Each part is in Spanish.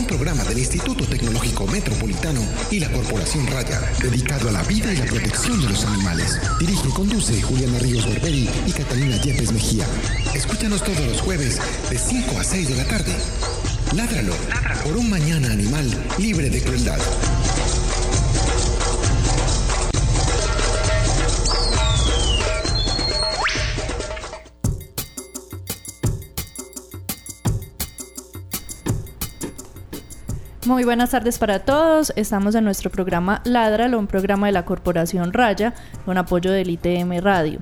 un programa del Instituto Tecnológico Metropolitano y la Corporación Raya, dedicado a la vida y la protección de los animales. Dirige y conduce Juliana Ríos Berberi y Catalina Yepes Mejía. Escúchanos todos los jueves de 5 a 6 de la tarde. Ládralo, por un mañana animal libre de crueldad. Muy buenas tardes para todos. Estamos en nuestro programa Ladralo, un programa de la Corporación Raya con apoyo del ITM Radio.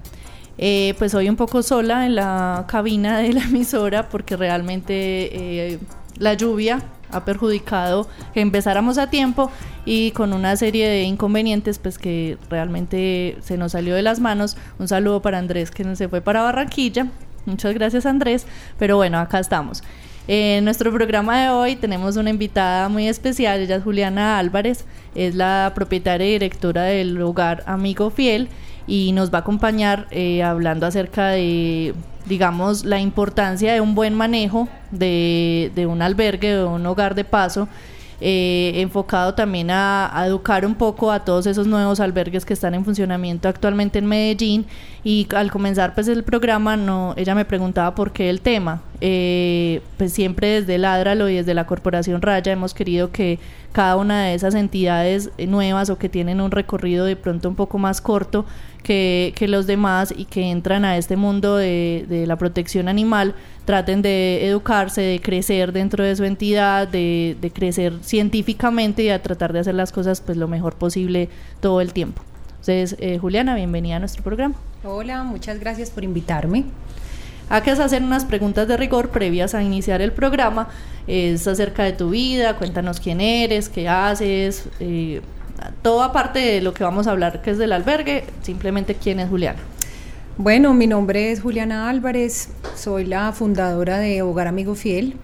Eh, pues hoy un poco sola en la cabina de la emisora porque realmente eh, la lluvia ha perjudicado que empezáramos a tiempo y con una serie de inconvenientes pues que realmente se nos salió de las manos. Un saludo para Andrés que se fue para Barranquilla. Muchas gracias Andrés, pero bueno, acá estamos. En nuestro programa de hoy tenemos una invitada muy especial, ella es Juliana Álvarez, es la propietaria y directora del hogar Amigo Fiel y nos va a acompañar eh, hablando acerca de, digamos, la importancia de un buen manejo de, de un albergue, de un hogar de paso eh, enfocado también a, educar un poco a todos esos nuevos albergues que están en funcionamiento actualmente en Medellín. Y al comenzar pues el programa, no, ella me preguntaba por qué el tema. Eh, pues siempre desde Ládralo y desde la Corporación Raya hemos querido que cada una de esas entidades nuevas o que tienen un recorrido de pronto un poco más corto que, los demás y que entran a este mundo de, de la protección animal traten de educarse, de crecer dentro de su entidad, de, crecer científicamente y a tratar de hacer las cosas pues lo mejor posible todo el tiempo. Entonces, eh, Juliana, bienvenida a nuestro programa. Hola, muchas gracias por invitarme. Acá es hacer unas preguntas de rigor previas a iniciar el programa. Es acerca de tu vida, cuéntanos quién eres, qué haces, eh, todo aparte de lo que vamos a hablar que es del albergue, simplemente quién es Juliana. Bueno, mi nombre es Juliana Álvarez, soy la fundadora de Hogar Amigo Fiel,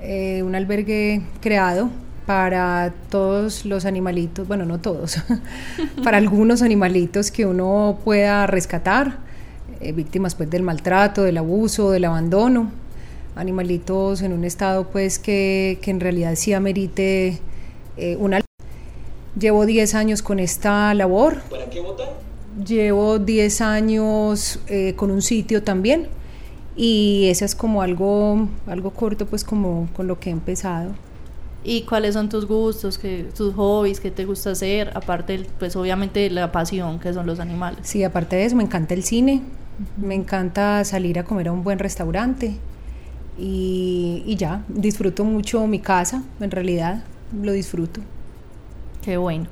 eh, un albergue creado para todos los animalitos, bueno, no todos, para algunos animalitos que uno pueda rescatar, eh, víctimas pues del maltrato, del abuso, del abandono, animalitos en un estado pues que, en realidad sí amerite eh, una... Llevo 10 años con esta labor. ¿Para qué votar? Llevo 10 años eh, con un sitio también y eso es como algo, algo corto pues como con lo que he empezado. ¿Y cuáles son tus gustos, que, tus hobbies, qué te gusta hacer? Aparte, pues obviamente la pasión que son los animales. Sí, aparte de eso, me encanta el cine, me encanta salir a comer a un buen restaurante y, y ya, disfruto mucho mi casa, en realidad lo disfruto. Qué bueno.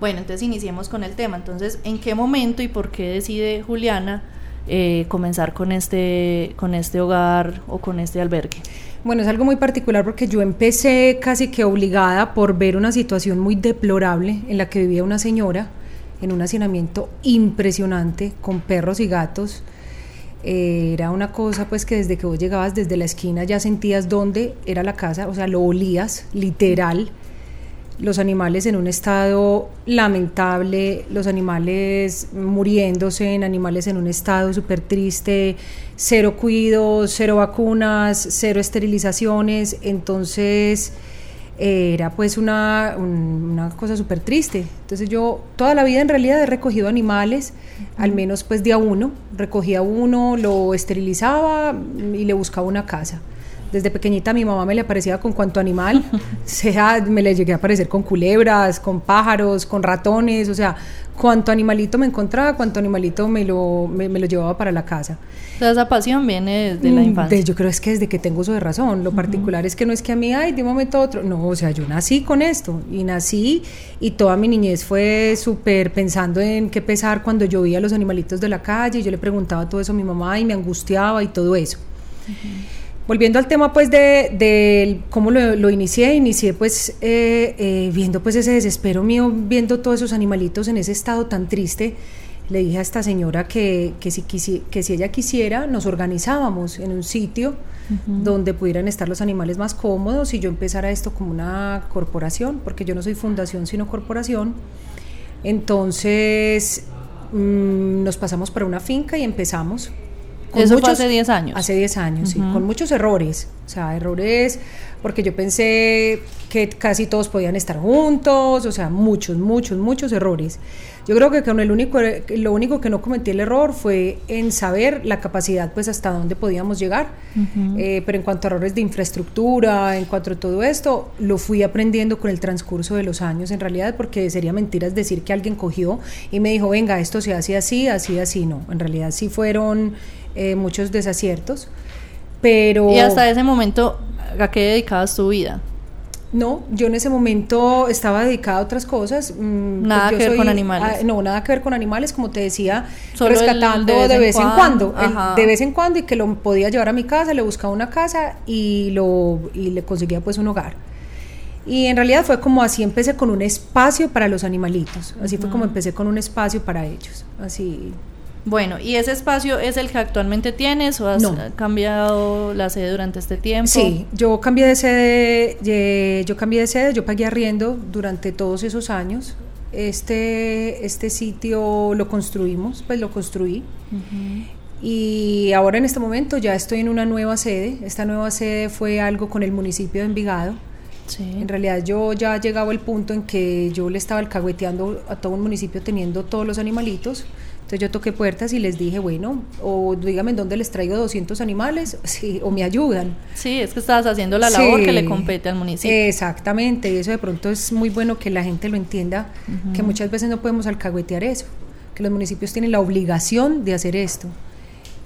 Bueno, entonces iniciemos con el tema. Entonces, ¿en qué momento y por qué decide Juliana eh, comenzar con este, con este hogar o con este albergue? Bueno, es algo muy particular porque yo empecé casi que obligada por ver una situación muy deplorable en la que vivía una señora en un hacinamiento impresionante con perros y gatos. Eh, era una cosa pues que desde que vos llegabas desde la esquina ya sentías dónde era la casa, o sea, lo olías literal los animales en un estado lamentable, los animales muriéndose, en animales en un estado súper triste, cero cuidos, cero vacunas, cero esterilizaciones, entonces eh, era pues una, una cosa súper triste. Entonces yo toda la vida en realidad he recogido animales, al menos pues de a uno, recogía uno, lo esterilizaba y le buscaba una casa. Desde pequeñita mi mamá me le aparecía con cuanto animal, sea, me le llegué a aparecer con culebras, con pájaros, con ratones, o sea, cuanto animalito me encontraba, cuanto animalito me lo, me, lo llevaba para la casa. esa pasión viene desde la mm, infancia. yo creo es que desde que tengo uso de razón. Lo particular es que no es que a mí, ay, de un momento a otro. No, o sea, yo nací con esto y nací y toda mi niñez fue súper pensando en qué pesar cuando yo veía a los animalitos de la calle y yo le preguntaba todo eso a mi mamá y me angustiaba y todo eso. Volviendo al tema pues de, cómo lo, inicié, inicié pues eh, eh, viendo pues ese desespero mío, viendo todos esos animalitos en ese estado tan triste, le dije a esta señora que, que, si, que si ella quisiera nos organizábamos en un sitio donde pudieran estar los animales más cómodos y yo empezara esto como una corporación, porque yo no soy fundación sino corporación. Entonces mm, nos pasamos para una finca y empezamos Eso fue hace 10 años. Hace 10 años, sí, con muchos errores. O sea, errores porque yo pensé que casi todos podían estar juntos, o sea, muchos, muchos, muchos errores. Yo creo que con el único, lo único que no cometí el error fue en saber la capacidad, pues hasta dónde podíamos llegar. Eh, pero en cuanto a errores de infraestructura, en cuanto a todo esto, lo fui aprendiendo con el transcurso de los años, en realidad, porque sería mentiras decir que alguien cogió y me dijo, venga, esto se hace así, así, así, no. En realidad sí fueron eh, muchos desaciertos. Pero... Y hasta ese momento, ¿a qué dedicabas tu vida? No, yo en ese momento estaba dedicada a otras cosas. Mm, nada pues que ver con animales. No, nada que ver con animales, como te decía, rescatando de vez, en cuando, de vez en cuando y que lo podía llevar a mi casa, le buscaba una casa y lo y le conseguía pues un hogar. Y en realidad fue como así empecé con un espacio para los animalitos. Así fue como empecé con un espacio para ellos. Así bueno, ¿y ese espacio es el que actualmente tienes o has cambiado la sede durante este tiempo? Sí, yo cambié de sede, yo cambié de sede, yo pagué arriendo durante todos esos años. Este, este sitio lo construimos, pues lo construí. Y ahora en este momento ya estoy en una nueva sede. Esta nueva sede fue algo con el municipio de Envigado. Sí. En realidad yo ya llegaba al punto en que yo le estaba alcahueteando a todo un municipio teniendo todos los animalitos. Entonces yo toqué puertas y les dije, bueno, o dígame en dónde les traigo 200 animales, sí, o me ayudan. Sí, es que estabas haciendo la labor que le compete al municipio. Exactamente, y eso de pronto es muy bueno que la gente lo entienda, que muchas veces no podemos alcahuetear eso, que los municipios tienen la obligación de hacer esto.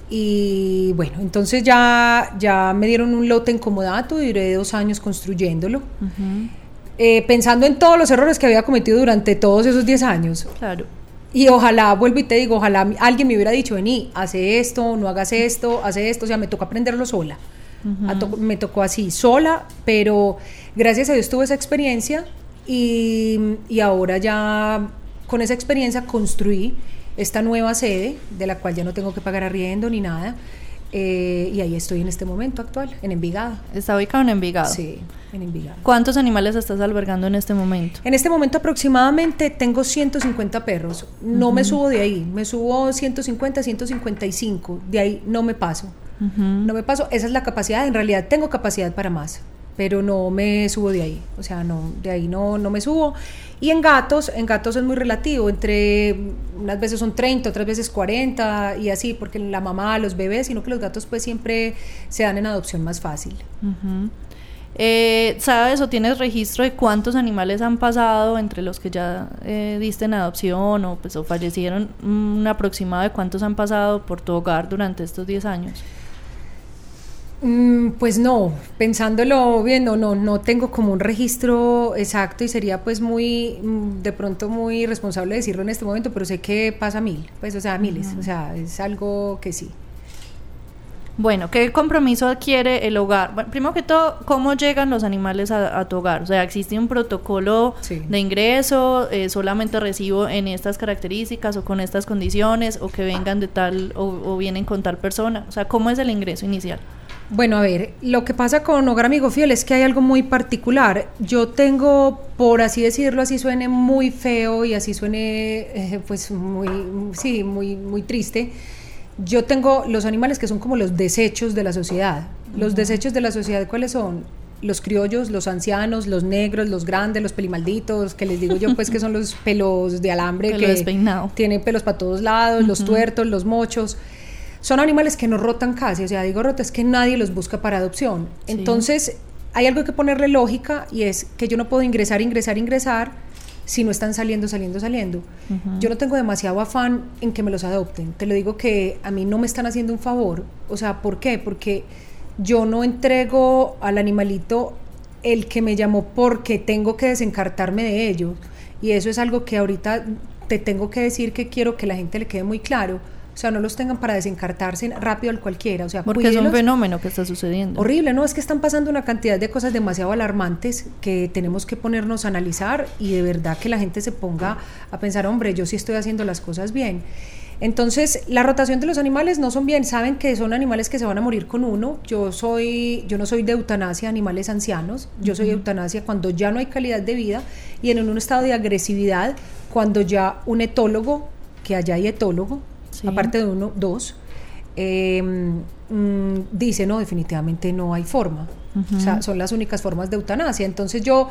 Y bueno, entonces ya, ya me dieron un lote en comodato duré dos años construyéndolo. Eh, pensando en todos los errores que había cometido durante todos esos 10 años. Claro. Y ojalá, vuelvo y te digo, ojalá alguien me hubiera dicho, vení, hace esto, no hagas esto, hace esto, o sea, me tocó aprenderlo sola. me tocó así, sola, pero gracias a Dios tuve esa experiencia y, y ahora ya con esa experiencia construí esta nueva sede, de la cual ya no tengo que pagar arriendo ni nada. Eh, y ahí estoy en este momento actual, en Envigado. ¿Está ubicado en Envigado? Sí, en Envigado. ¿Cuántos animales estás albergando en este momento? En este momento aproximadamente tengo 150 perros. No me subo de ahí, me subo 150, 155. De ahí no me paso. No me paso. Esa es la capacidad. En realidad tengo capacidad para más pero no me subo de ahí, o sea, no, de ahí no, no me subo. Y en gatos, en gatos es muy relativo, entre unas veces son 30, otras veces 40 y así, porque la mamá, los bebés, sino que los gatos pues siempre se dan en adopción más fácil. Eh, ¿Sabes o tienes registro de cuántos animales han pasado entre los que ya eh, diste en adopción o, pues, o fallecieron? Un aproximado de cuántos han pasado por tu hogar durante estos 10 años. Mm, pues no, pensándolo bien, no, no, no tengo como un registro exacto y sería pues muy, mm, de pronto muy responsable decirlo en este momento, pero sé que pasa mil, pues o sea, miles, o sea, es algo que sí. Bueno, ¿qué compromiso adquiere el hogar? Bueno, primero que todo, ¿cómo llegan los animales a, tu hogar? O sea, ¿existe un protocolo de ingreso? Eh, ¿Solamente recibo en estas características o con estas condiciones? ¿O que vengan de tal o vienen con tal persona? O sea, ¿cómo es el ingreso inicial? Bueno, a ver, lo que pasa con Hogar Amigo Fiel es que hay algo muy particular. Yo tengo, por así decirlo, así suene muy feo y así suene, eh, pues, muy, sí, muy, muy triste. Yo tengo los animales que son como los desechos de la sociedad. Los desechos de la sociedad, ¿cuáles son? Los criollos, los ancianos, los negros, los grandes, los pelimalditos, que les digo yo, pues, que son los pelos de alambre que tienen pelos para todos lados, los tuertos, los mochos son animales que no rotan casi, o sea, digo rota, es que nadie los busca para adopción. Entonces, hay algo que ponerle lógica y es que yo no puedo ingresar, ingresar, ingresar si no están saliendo, saliendo, saliendo. Yo no tengo demasiado afán en que me los adopten. Te lo digo que a mí no me están haciendo un favor. O sea, ¿por qué? Porque yo no entrego al animalito el que me llamó porque tengo que desencartarme de ellos. Y eso es algo que ahorita te tengo que decir que quiero que la gente le quede muy claro o sea, no los tengan para desencartarse rápido al cualquiera. O sea, porque es un fenómeno que está sucediendo. Horrible, ¿no? Es que están pasando una cantidad de cosas demasiado alarmantes que tenemos que ponernos a analizar y de verdad que la gente se ponga a pensar, hombre, yo sí estoy haciendo las cosas bien. Entonces, la rotación de los animales no son bien, saben que son animales que se van a morir con uno. Yo soy yo no soy de eutanasia animales ancianos, yo soy de eutanasia cuando ya no hay calidad de vida y en un estado de agresividad cuando ya un etólogo, que allá hay etólogo, aparte de uno, dos, em, mm, dice, no, definitivamente no hay forma. O sea, son las únicas formas de eutanasia. Entonces yo,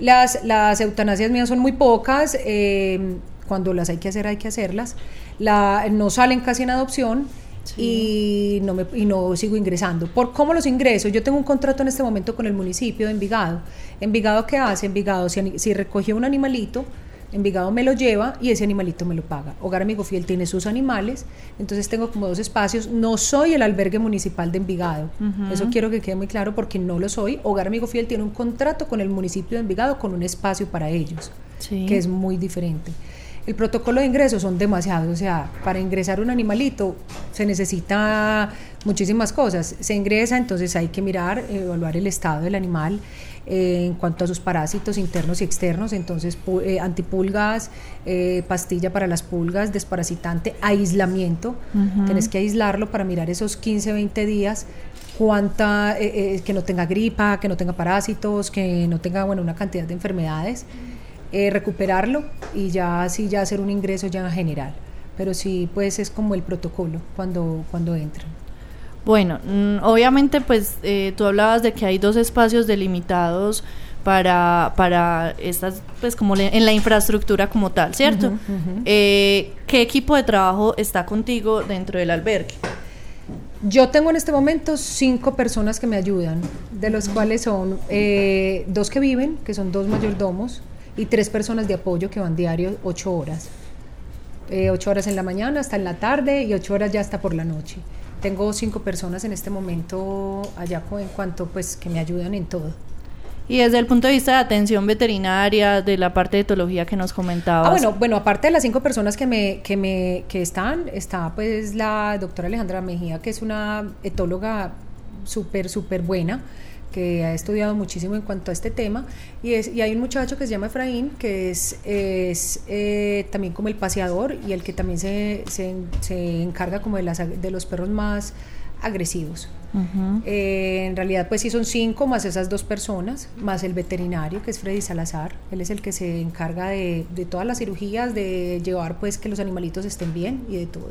las, las eutanasias mías son muy pocas, em, cuando las hay que hacer hay que hacerlas. La, no salen casi en adopción. Y, no me, y no sigo ingresando. ¿Por cómo los ingreso? Yo tengo un contrato en este momento con el municipio de Envigado. ¿Envigado qué hace? Envigado, si, si recogió un animalito, Envigado me lo lleva y ese animalito me lo paga. Hogar Amigo Fiel tiene sus animales, entonces tengo como dos espacios. No soy el albergue municipal de Envigado, eso quiero que quede muy claro porque no lo soy. Hogar Amigo Fiel tiene un contrato con el municipio de Envigado con un espacio para ellos, que es muy diferente. El protocolo de ingreso son demasiados, o sea, para ingresar un animalito se necesita muchísimas cosas. Se ingresa, entonces hay que mirar, evaluar el estado del animal, en cuanto a sus parásitos internos y externos, entonces eh, antipulgas, eh, pastilla para las pulgas, desparasitante, aislamiento, tienes que aislarlo para mirar esos 15, 20 días cuánta, eh, que no tenga gripa, que no tenga parásitos, que no tenga bueno, una cantidad de enfermedades, recuperarlo y ya así ya hacer un ingreso ya en general. Pero sí, pues es como el protocolo cuando, cuando entran. Bueno, mm, obviamente pues eh, tú hablabas de que hay dos espacios delimitados para, para estas, pues como en la infraestructura como tal, ¿cierto? Eh, ¿Qué equipo de trabajo está contigo dentro del albergue? Yo tengo en este momento cinco personas que me ayudan, de los cuales son eh, dos que viven, que son dos mayordomos, y tres personas de apoyo que van diario ocho horas. ocho horas en la mañana hasta en la tarde y ocho horas ya hasta por la noche. Tengo cinco personas en este momento allá en cuanto pues que me ayudan en todo. Y desde el punto de vista de atención veterinaria, de la parte de etología que nos comentabas. Ah, bueno, bueno, aparte de las cinco personas que me, que me, que están, está pues la doctora Alejandra Mejía, que es una etóloga súper, súper buena que ha estudiado muchísimo en cuanto a este tema, y, es, y hay un muchacho que se llama Efraín, que es, es eh, también como el paseador y el que también se, se, encarga como de, las, de los perros más agresivos. Eh, en realidad, pues sí son cinco más esas dos personas, más el veterinario, que es Freddy Salazar. Él es el que se encarga de, de todas las cirugías, de llevar pues que los animalitos estén bien y de todo.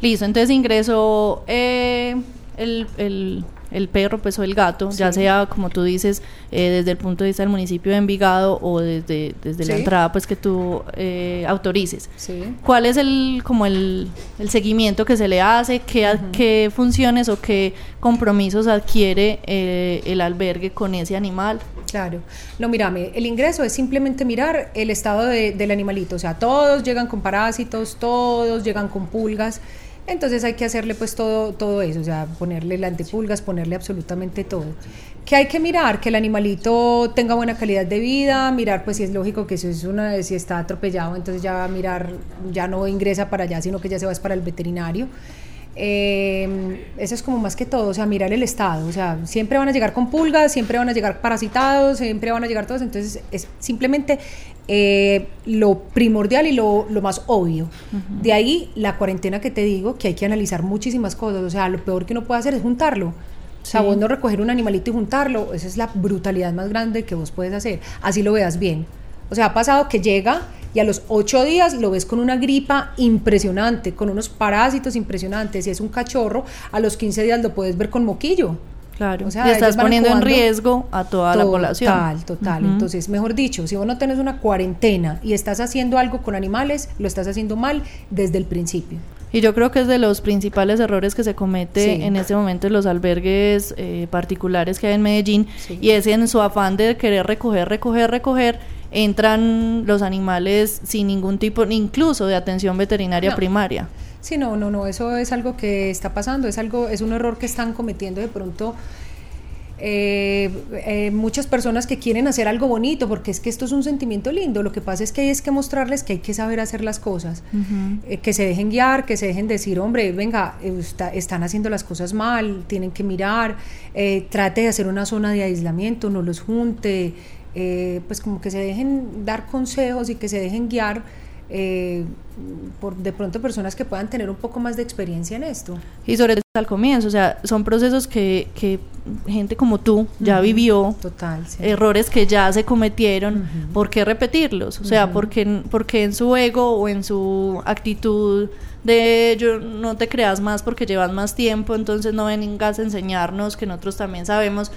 Listo, entonces ingreso eh, el, el el perro pues o el gato, ya sea como tú dices eh, desde el punto de vista del municipio de Envigado o desde, desde la entrada pues que tú eh, autorices. ¿Cuál es el como el, seguimiento que se le hace? ¿Qué, ¿Qué, funciones o qué compromisos adquiere eh, el albergue con ese animal? Claro, no mírame, el ingreso es simplemente mirar el estado del animalito, o sea, todos llegan con parásitos, todos llegan con pulgas. Entonces hay que hacerle pues todo, todo eso, o sea, ponerle la antipulgas, ponerle absolutamente todo. Que hay que mirar que el animalito tenga buena calidad de vida, mirar pues si es lógico que si es una, si está atropellado, entonces ya mirar, ya no ingresa para allá, sino que ya se va para el veterinario. Eh, eso es como más que todo, o sea, mirar el estado, o sea, siempre van a llegar con pulgas, siempre van a llegar parasitados, siempre van a llegar todos, entonces es simplemente eh, lo primordial y lo, lo más obvio. De ahí la cuarentena que te digo, que hay que analizar muchísimas cosas, o sea, lo peor que uno puede hacer es juntarlo. O sea, vos no recoger un animalito y juntarlo, esa es la brutalidad más grande que vos puedes hacer, así lo veas bien. O sea, ha pasado que llega y a los ocho días lo ves con una gripa impresionante, con unos parásitos impresionantes. Si es un cachorro, a los 15 días lo puedes ver con moquillo. Claro, o sea, estás poniendo en riesgo a toda la población. Total, total. Entonces, mejor dicho, si vos no tenés una cuarentena y estás haciendo algo con animales, lo estás haciendo mal desde el principio. Y yo creo que es de los principales errores que se comete en este momento en los albergues eh, particulares que hay en Medellín y es en su afán de querer recoger, recoger, recoger entran los animales sin ningún tipo, incluso de atención veterinaria primaria. Sí, no, no, no, eso es algo que está pasando, es algo, es un error que están cometiendo de pronto eh, eh, muchas personas que quieren hacer algo bonito, porque es que esto es un sentimiento lindo, lo que pasa es que hay que mostrarles que hay que saber hacer las cosas, eh, que se dejen guiar, que se dejen decir, hombre, venga, están haciendo las cosas mal, tienen que mirar, trate de hacer una zona de aislamiento, no los junte, eh, pues como que se dejen dar consejos y que se dejen guiar eh, por de pronto personas que puedan tener un poco más de experiencia en esto. Y sobre todo al comienzo, o sea, son procesos que, que gente como tú ya vivió Total, sí. errores que ya se cometieron, ¿por qué repetirlos? O sea, porque, porque en su ego o en su actitud de yo no te creas más porque llevas más tiempo, entonces no vengas a enseñarnos que nosotros también sabemos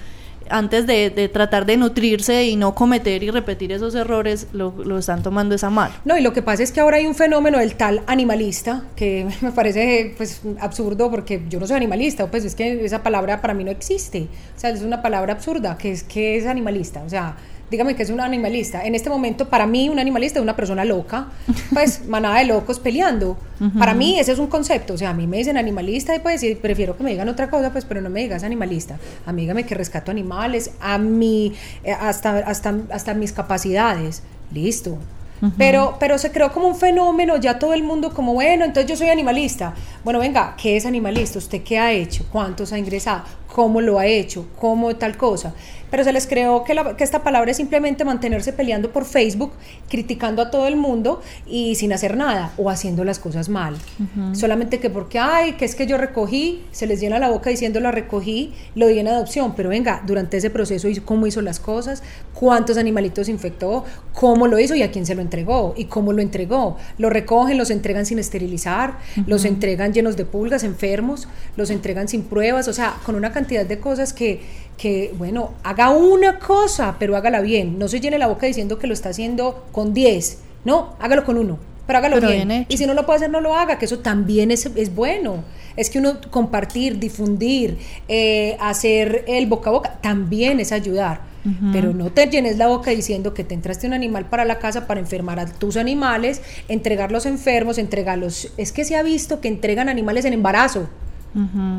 antes de, de, tratar de nutrirse y no cometer y repetir esos errores, lo, lo, están tomando esa mal. No, y lo que pasa es que ahora hay un fenómeno del tal animalista, que me parece pues absurdo porque yo no soy animalista, pues es que esa palabra para mí no existe. O sea, es una palabra absurda, que es que es animalista. O sea, dígame que es un animalista. En este momento, para mí, un animalista es una persona loca, pues manada de locos peleando. Uh -huh. Para mí, ese es un concepto. O sea, a mí me dicen animalista y pues prefiero que me digan otra cosa, pues, pero no me digas animalista. A mí, dígame que rescato animales, a mí, eh, hasta, hasta, hasta mis capacidades. Listo. Uh -huh. pero, pero se creó como un fenómeno, ya todo el mundo como, bueno, entonces yo soy animalista. Bueno, venga, ¿qué es animalista? ¿Usted qué ha hecho? ¿Cuántos ha ingresado? ¿Cómo lo ha hecho? ¿Cómo tal cosa? pero se les creó que, la, que, esta palabra es simplemente mantenerse peleando por Facebook, criticando a todo el mundo y sin hacer nada o haciendo las cosas mal. Uh -huh. Solamente que porque, ay, que es que yo recogí, se les llena la boca diciendo la recogí, lo di en adopción, pero venga, durante ese proceso, ¿cómo hizo las cosas? ¿Cuántos animalitos infectó? ¿Cómo lo hizo y a quién se lo entregó? ¿Y cómo lo entregó? Lo recogen, los entregan sin esterilizar, uh -huh. los entregan llenos de pulgas, enfermos, los entregan sin pruebas, o sea, con una cantidad de cosas que que, bueno, haga una cosa, pero hágala bien. No se llene la boca diciendo que lo está haciendo con 10. No, hágalo con uno, pero hágalo pero bien. bien y si no lo puede hacer, no lo haga, que eso también es, es bueno. Es que uno compartir, difundir, eh, hacer el boca a boca, también es ayudar. Uh -huh. Pero no te llenes la boca diciendo que te entraste un animal para la casa para enfermar a tus animales, entregarlos enfermos, entregarlos. Es que se ha visto que entregan animales en embarazo.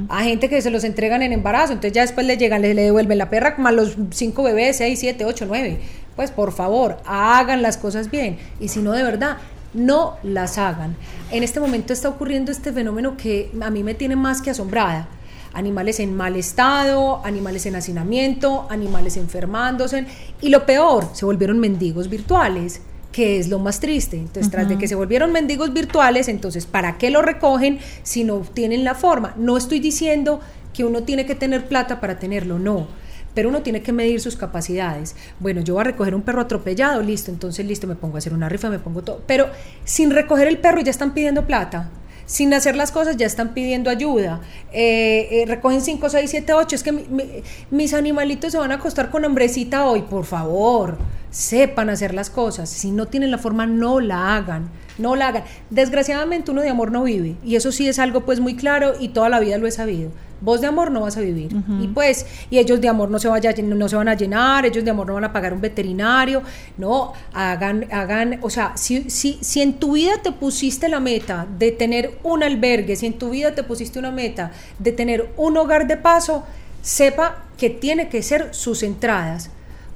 A gente que se los entregan en embarazo, entonces ya después le llegan, le, le devuelven la perra más los cinco bebés, seis, siete, ocho, nueve. Pues por favor, hagan las cosas bien. Y si no, de verdad, no las hagan. En este momento está ocurriendo este fenómeno que a mí me tiene más que asombrada. Animales en mal estado, animales en hacinamiento, animales enfermándose. Y lo peor, se volvieron mendigos virtuales que es lo más triste. Entonces, uh -huh. tras de que se volvieron mendigos virtuales, entonces, ¿para qué lo recogen si no tienen la forma? No estoy diciendo que uno tiene que tener plata para tenerlo, no. Pero uno tiene que medir sus capacidades. Bueno, yo voy a recoger un perro atropellado, listo, entonces listo, me pongo a hacer una rifa, me pongo todo. Pero sin recoger el perro ya están pidiendo plata sin hacer las cosas ya están pidiendo ayuda. Eh, eh, recogen 5, 6, 7, 8. Es que mi, mi, mis animalitos se van a acostar con hambrecita hoy, por favor. Sepan hacer las cosas. Si no tienen la forma, no la hagan. No la hagan. Desgraciadamente uno de amor no vive. Y eso sí es algo pues muy claro y toda la vida lo he sabido. Vos de amor no vas a vivir. Uh -huh. Y pues, y ellos de amor no se, vaya, no se van a llenar, ellos de amor no van a pagar un veterinario. No, hagan, hagan, o sea, si, si, si en tu vida te pusiste la meta de tener un albergue, si en tu vida te pusiste una meta de tener un hogar de paso, sepa que tiene que ser sus entradas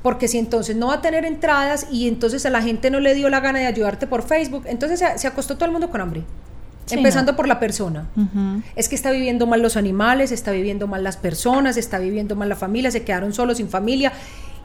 porque si entonces no va a tener entradas y entonces a la gente no le dio la gana de ayudarte por Facebook, entonces se, se acostó todo el mundo con hambre. Sí, empezando no. por la persona. Uh -huh. Es que está viviendo mal los animales, está viviendo mal las personas, está viviendo mal la familia, se quedaron solos sin familia.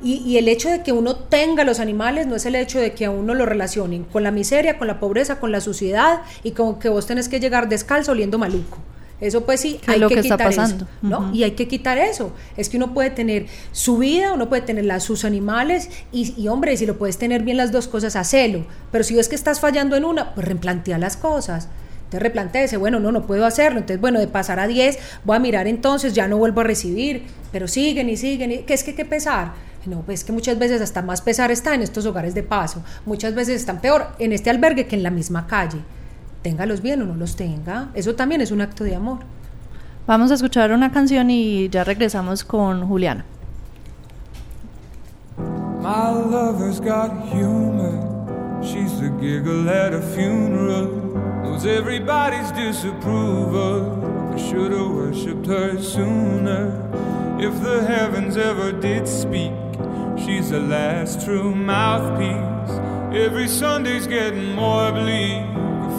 Y, y, el hecho de que uno tenga los animales no es el hecho de que a uno lo relacionen con la miseria, con la pobreza, con la suciedad y con que vos tenés que llegar descalzo oliendo maluco. Eso pues sí, hay que, que, quitar eso, ¿no? Uh -huh. Y hay que quitar eso. Es que uno puede tener su vida, uno puede tener la, sus animales y, y, hombre, si lo puedes tener bien las dos cosas, hacelo. Pero si ves que estás fallando en una, pues replantea las cosas. Te replanteese, bueno, no, no puedo hacerlo. Entonces, bueno, de pasar a 10, voy a mirar entonces, ya no vuelvo a recibir. Pero siguen y siguen. Y, ¿Qué es que que pesar? No, pues que muchas veces hasta más pesar está en estos hogares de paso. Muchas veces están peor en este albergue que en la misma calle téngalos bien o no los tenga. Eso también es un acto de amor. Vamos a escuchar una canción y ya regresamos con Juliana. My lover's got humor. She's the giggle at a funeral. Knows everybody's disapproval. I should have worshipped her sooner. If the heavens ever did speak, she's the last true mouthpiece. Every Sunday's getting more bleak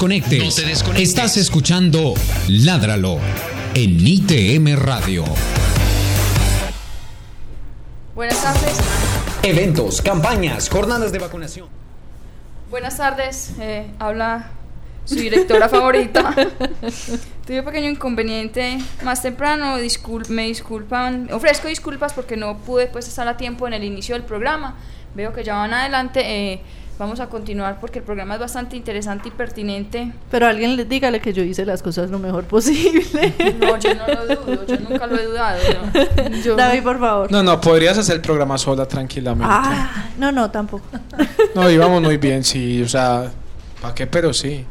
No te desconectes. Estás escuchando Ládralo en ITM Radio. Buenas tardes. Eventos, campañas, jornadas de vacunación. Buenas tardes. eh, habla su directora favorita. Tuve un pequeño inconveniente más temprano. discul- me disculpan. Ofrezco disculpas porque no pude pues estar a tiempo en el inicio del programa. Veo que ya van adelante. eh, vamos a continuar porque el programa es bastante interesante y pertinente. Pero alguien le dígale que yo hice las cosas lo mejor posible. No, yo no lo dudo. Yo nunca lo he dudado. yo- yo- David, por favor. No, no, podrías hacer el programa sola tranquilamente. Ah, no, no, tampoco. No, íbamos muy bien, sí, o sea, ¿para qué? Pero sí.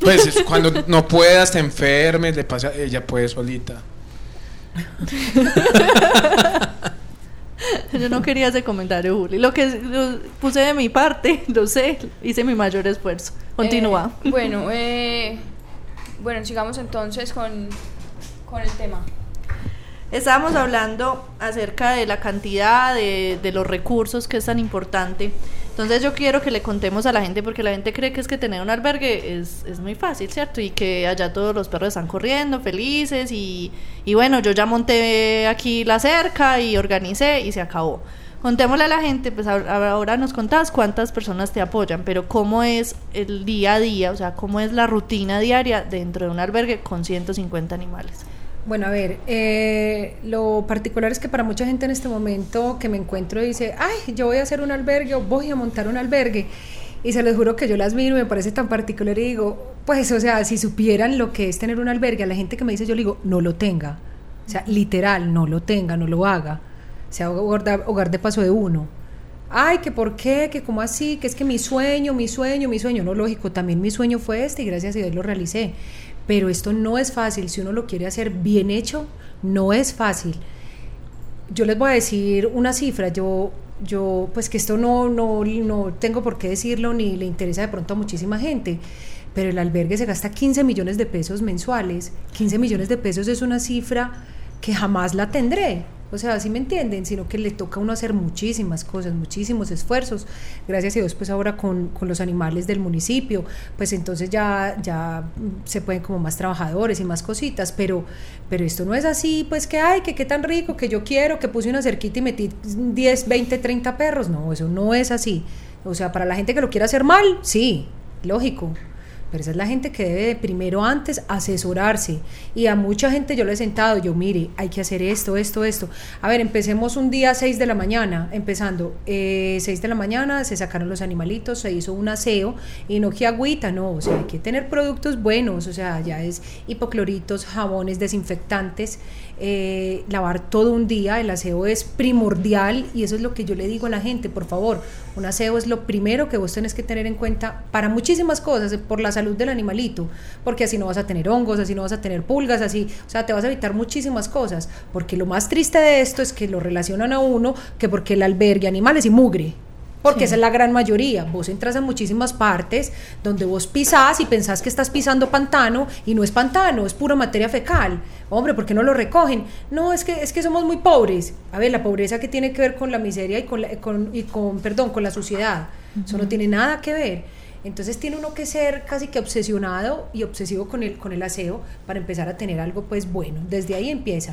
Pues es cuando no puedas, te enfermes, le pasa, ella puede solita. Yo no quería ese comentario, Juli. Lo que lo puse de mi parte, lo sé, hice mi mayor esfuerzo. Continúa. Eh, bueno, eh, bueno, sigamos entonces con, con el tema. Estábamos hablando acerca de la cantidad de, de los recursos que es tan importante. Entonces yo quiero que le contemos a la gente porque la gente cree que es que tener un albergue es, es muy fácil, ¿cierto? Y que allá todos los perros están corriendo felices y, y bueno, yo ya monté aquí la cerca y organicé y se acabó. Contémosle a la gente, pues ahora nos contás cuántas personas te apoyan, pero cómo es el día a día, o sea, cómo es la rutina diaria dentro de un albergue con 150 animales. Bueno, a ver, eh, lo particular es que para mucha gente en este momento que me encuentro dice, ay, yo voy a hacer un albergue o voy a montar un albergue. Y se les juro que yo las miro, me parece tan particular y digo, pues, o sea, si supieran lo que es tener un albergue, a la gente que me dice, yo le digo, no lo tenga. O sea, literal, no lo tenga, no lo haga. Sea hogar de, hogar de paso de uno. Ay, que por qué, que cómo así, que es que mi sueño, mi sueño, mi sueño. No, lógico, también mi sueño fue este y gracias a Dios lo realicé. Pero esto no es fácil. Si uno lo quiere hacer bien hecho, no es fácil. Yo les voy a decir una cifra. Yo yo pues que esto no, no, no tengo por qué decirlo ni le interesa de pronto a muchísima gente, pero el albergue se gasta 15 millones de pesos mensuales. 15 millones de pesos es una cifra que jamás la tendré. O sea, así me entienden, sino que le toca a uno hacer muchísimas cosas, muchísimos esfuerzos. Gracias a Dios, pues ahora con, con, los animales del municipio, pues entonces ya, ya se pueden como más trabajadores y más cositas, pero, pero esto no es así, pues que ay, que qué tan rico, que yo quiero, que puse una cerquita y metí 10, 20, 30 perros. No, eso no es así. O sea, para la gente que lo quiera hacer mal, sí, lógico, pero esa es la gente que debe de primero antes asesorarse. Y a mucha gente yo le he sentado, yo mire, hay que hacer esto, esto, esto. A ver, empecemos un día a 6 de la mañana, empezando eh, 6 de la mañana, se sacaron los animalitos, se hizo un aseo y no que agüita, no, o sea, hay que tener productos buenos, o sea, ya es hipocloritos, jabones, desinfectantes, eh, lavar todo un día, el aseo es primordial y eso es lo que yo le digo a la gente, por favor, un aseo es lo primero que vos tenés que tener en cuenta para muchísimas cosas, por la salud del animalito, porque así no vas a tener hongos, así no vas a tener pulgas, así, o sea, te vas a evitar muchísimas cosas, porque lo más triste de esto es que lo relacionan a uno que porque el albergue animales y mugre, porque sí. esa es la gran mayoría. Vos entras a muchísimas partes donde vos pisás y pensás que estás pisando pantano y no es pantano, es pura materia fecal. Hombre, ¿por qué no lo recogen? No, es que, es que somos muy pobres. A ver, la pobreza que tiene que ver con la miseria y con, la, con, y con perdón, con la suciedad. Uh -huh. Eso no tiene nada que ver. Entonces tiene uno que ser casi que obsesionado y obsesivo con el, con el aseo para empezar a tener algo pues bueno. Desde ahí empieza.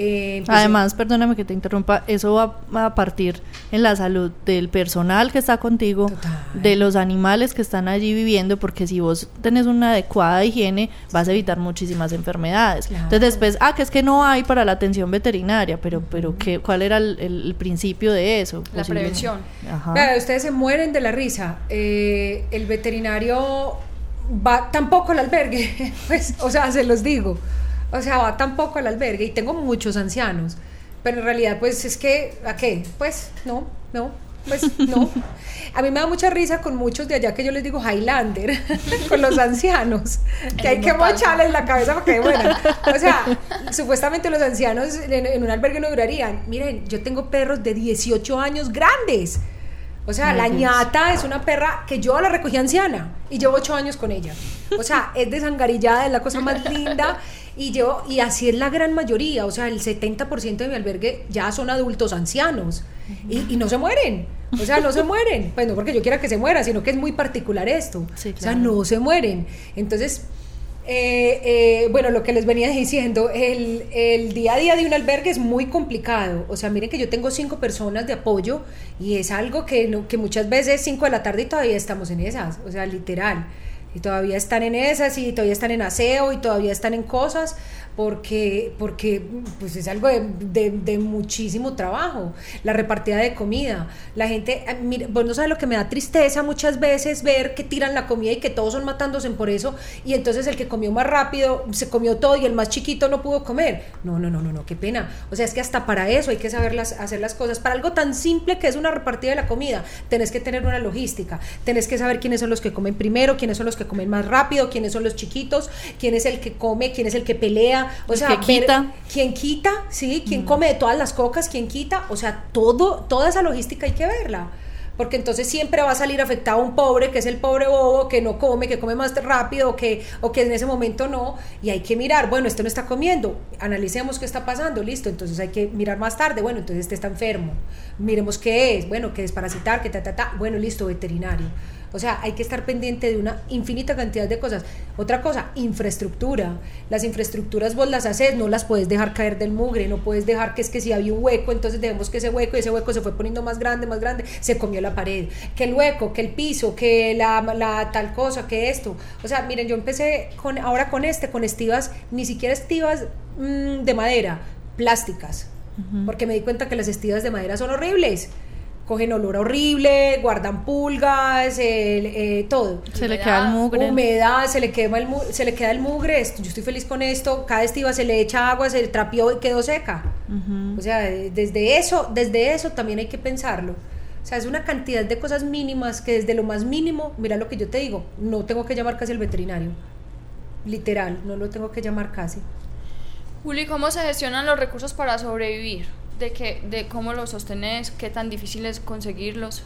Eh, pues Además, perdóname que te interrumpa, eso va a partir en la salud del personal que está contigo, Total. de los animales que están allí viviendo, porque si vos tenés una adecuada higiene, vas a evitar muchísimas enfermedades. Claro. Entonces después, ah, que es que no hay para la atención veterinaria, pero, pero ¿qué, ¿cuál era el, principio de eso? La prevención. Ajá. Claro, ustedes se mueren de la risa. Eh, el veterinario va tampoco al albergue, pues, o sea, se los digo. O sea, va tampoco al albergue y tengo muchos ancianos. Pero en realidad, pues es que, ¿a qué? Pues no, no, pues no. A mí me da mucha risa con muchos de allá que yo les digo Highlander, con los ancianos, que hay que mocharles la cabeza para que buena. O sea, supuestamente los ancianos en, en, un albergue no durarían. Miren, yo tengo perros de 18 años grandes. O sea, la ñata es una perra que yo la recogí anciana y llevo 8 años con ella. O sea, es desangarillada, es la cosa más linda. Y yo, y así es la gran mayoría, o sea, el 70% de mi albergue ya son adultos ancianos y, y, no se mueren. O sea, no se mueren. Pues no porque yo quiera que se mueran, sino que es muy particular esto. Sí, claro. O sea, no se mueren. Entonces, eh, eh, bueno, lo que les venía diciendo, el, el, día a día de un albergue es muy complicado. O sea, miren que yo tengo cinco personas de apoyo y es algo que, no, que muchas veces cinco de la tarde y todavía estamos en esas. O sea, literal y todavía están en esas y todavía están en aseo y todavía están en cosas porque, porque pues es algo de, de, muchísimo trabajo. La repartida de comida. La gente, eh, mira, vos no sabes lo que me da tristeza muchas veces ver que tiran la comida y que todos son matándose por eso y entonces el que comió más rápido se comió todo y el más chiquito no pudo comer. No, no, no, no, no, qué pena. O sea, es que hasta para eso hay que saber hacer las cosas. Para algo tan simple que es una repartida de la comida, tenés que tener una logística. Tenés que saber quiénes son los que comen primero, quiénes son los que comen más rápido, quiénes son los chiquitos, quién es el que come, quién es el que pelea, o sea, que quita. Ver, quién quita, sí, quién mm. come de todas las cocas, quién quita, o sea, todo, toda esa logística hay que verla. Porque entonces siempre va a salir afectado un pobre, que es el pobre bobo, que no come, que come más rápido, que, o que en ese momento no. Y hay que mirar, bueno, este no está comiendo, analicemos qué está pasando, listo. Entonces hay que mirar más tarde, bueno, entonces este está enfermo. Miremos qué es, bueno, que es parasitar, que ta, ta, ta. Bueno, listo, veterinario. O sea, hay que estar pendiente de una infinita cantidad de cosas. Otra cosa, infraestructura. Las infraestructuras vos las haces, no las puedes dejar caer del mugre, no puedes dejar que es que si había un hueco, entonces dejemos que ese hueco y ese hueco se fue poniendo más grande, más grande, se comió la pared. Que el hueco, que el piso, que la, la tal cosa, que esto. O sea, miren, yo empecé con, ahora con este, con estivas, ni siquiera estivas mm, de madera, plásticas. Porque me di cuenta que las estivas de madera son horribles cogen olor horrible, guardan pulgas, eh, todo. Se le queda el mugre. Humedad, se le, quema el se le queda el mugre. Yo estoy feliz con esto. Cada estiva se le echa agua, se le trapeó y quedó seca. O sea, desde eso, desde eso también hay que pensarlo. O sea, es una cantidad de cosas mínimas que desde lo más mínimo, mira lo que yo te digo, no tengo que llamar casi al veterinario. Literal, no lo tengo que llamar casi. Juli, ¿cómo se gestionan los recursos para sobrevivir? De, que, de cómo los sostenés, qué tan difícil es conseguirlos.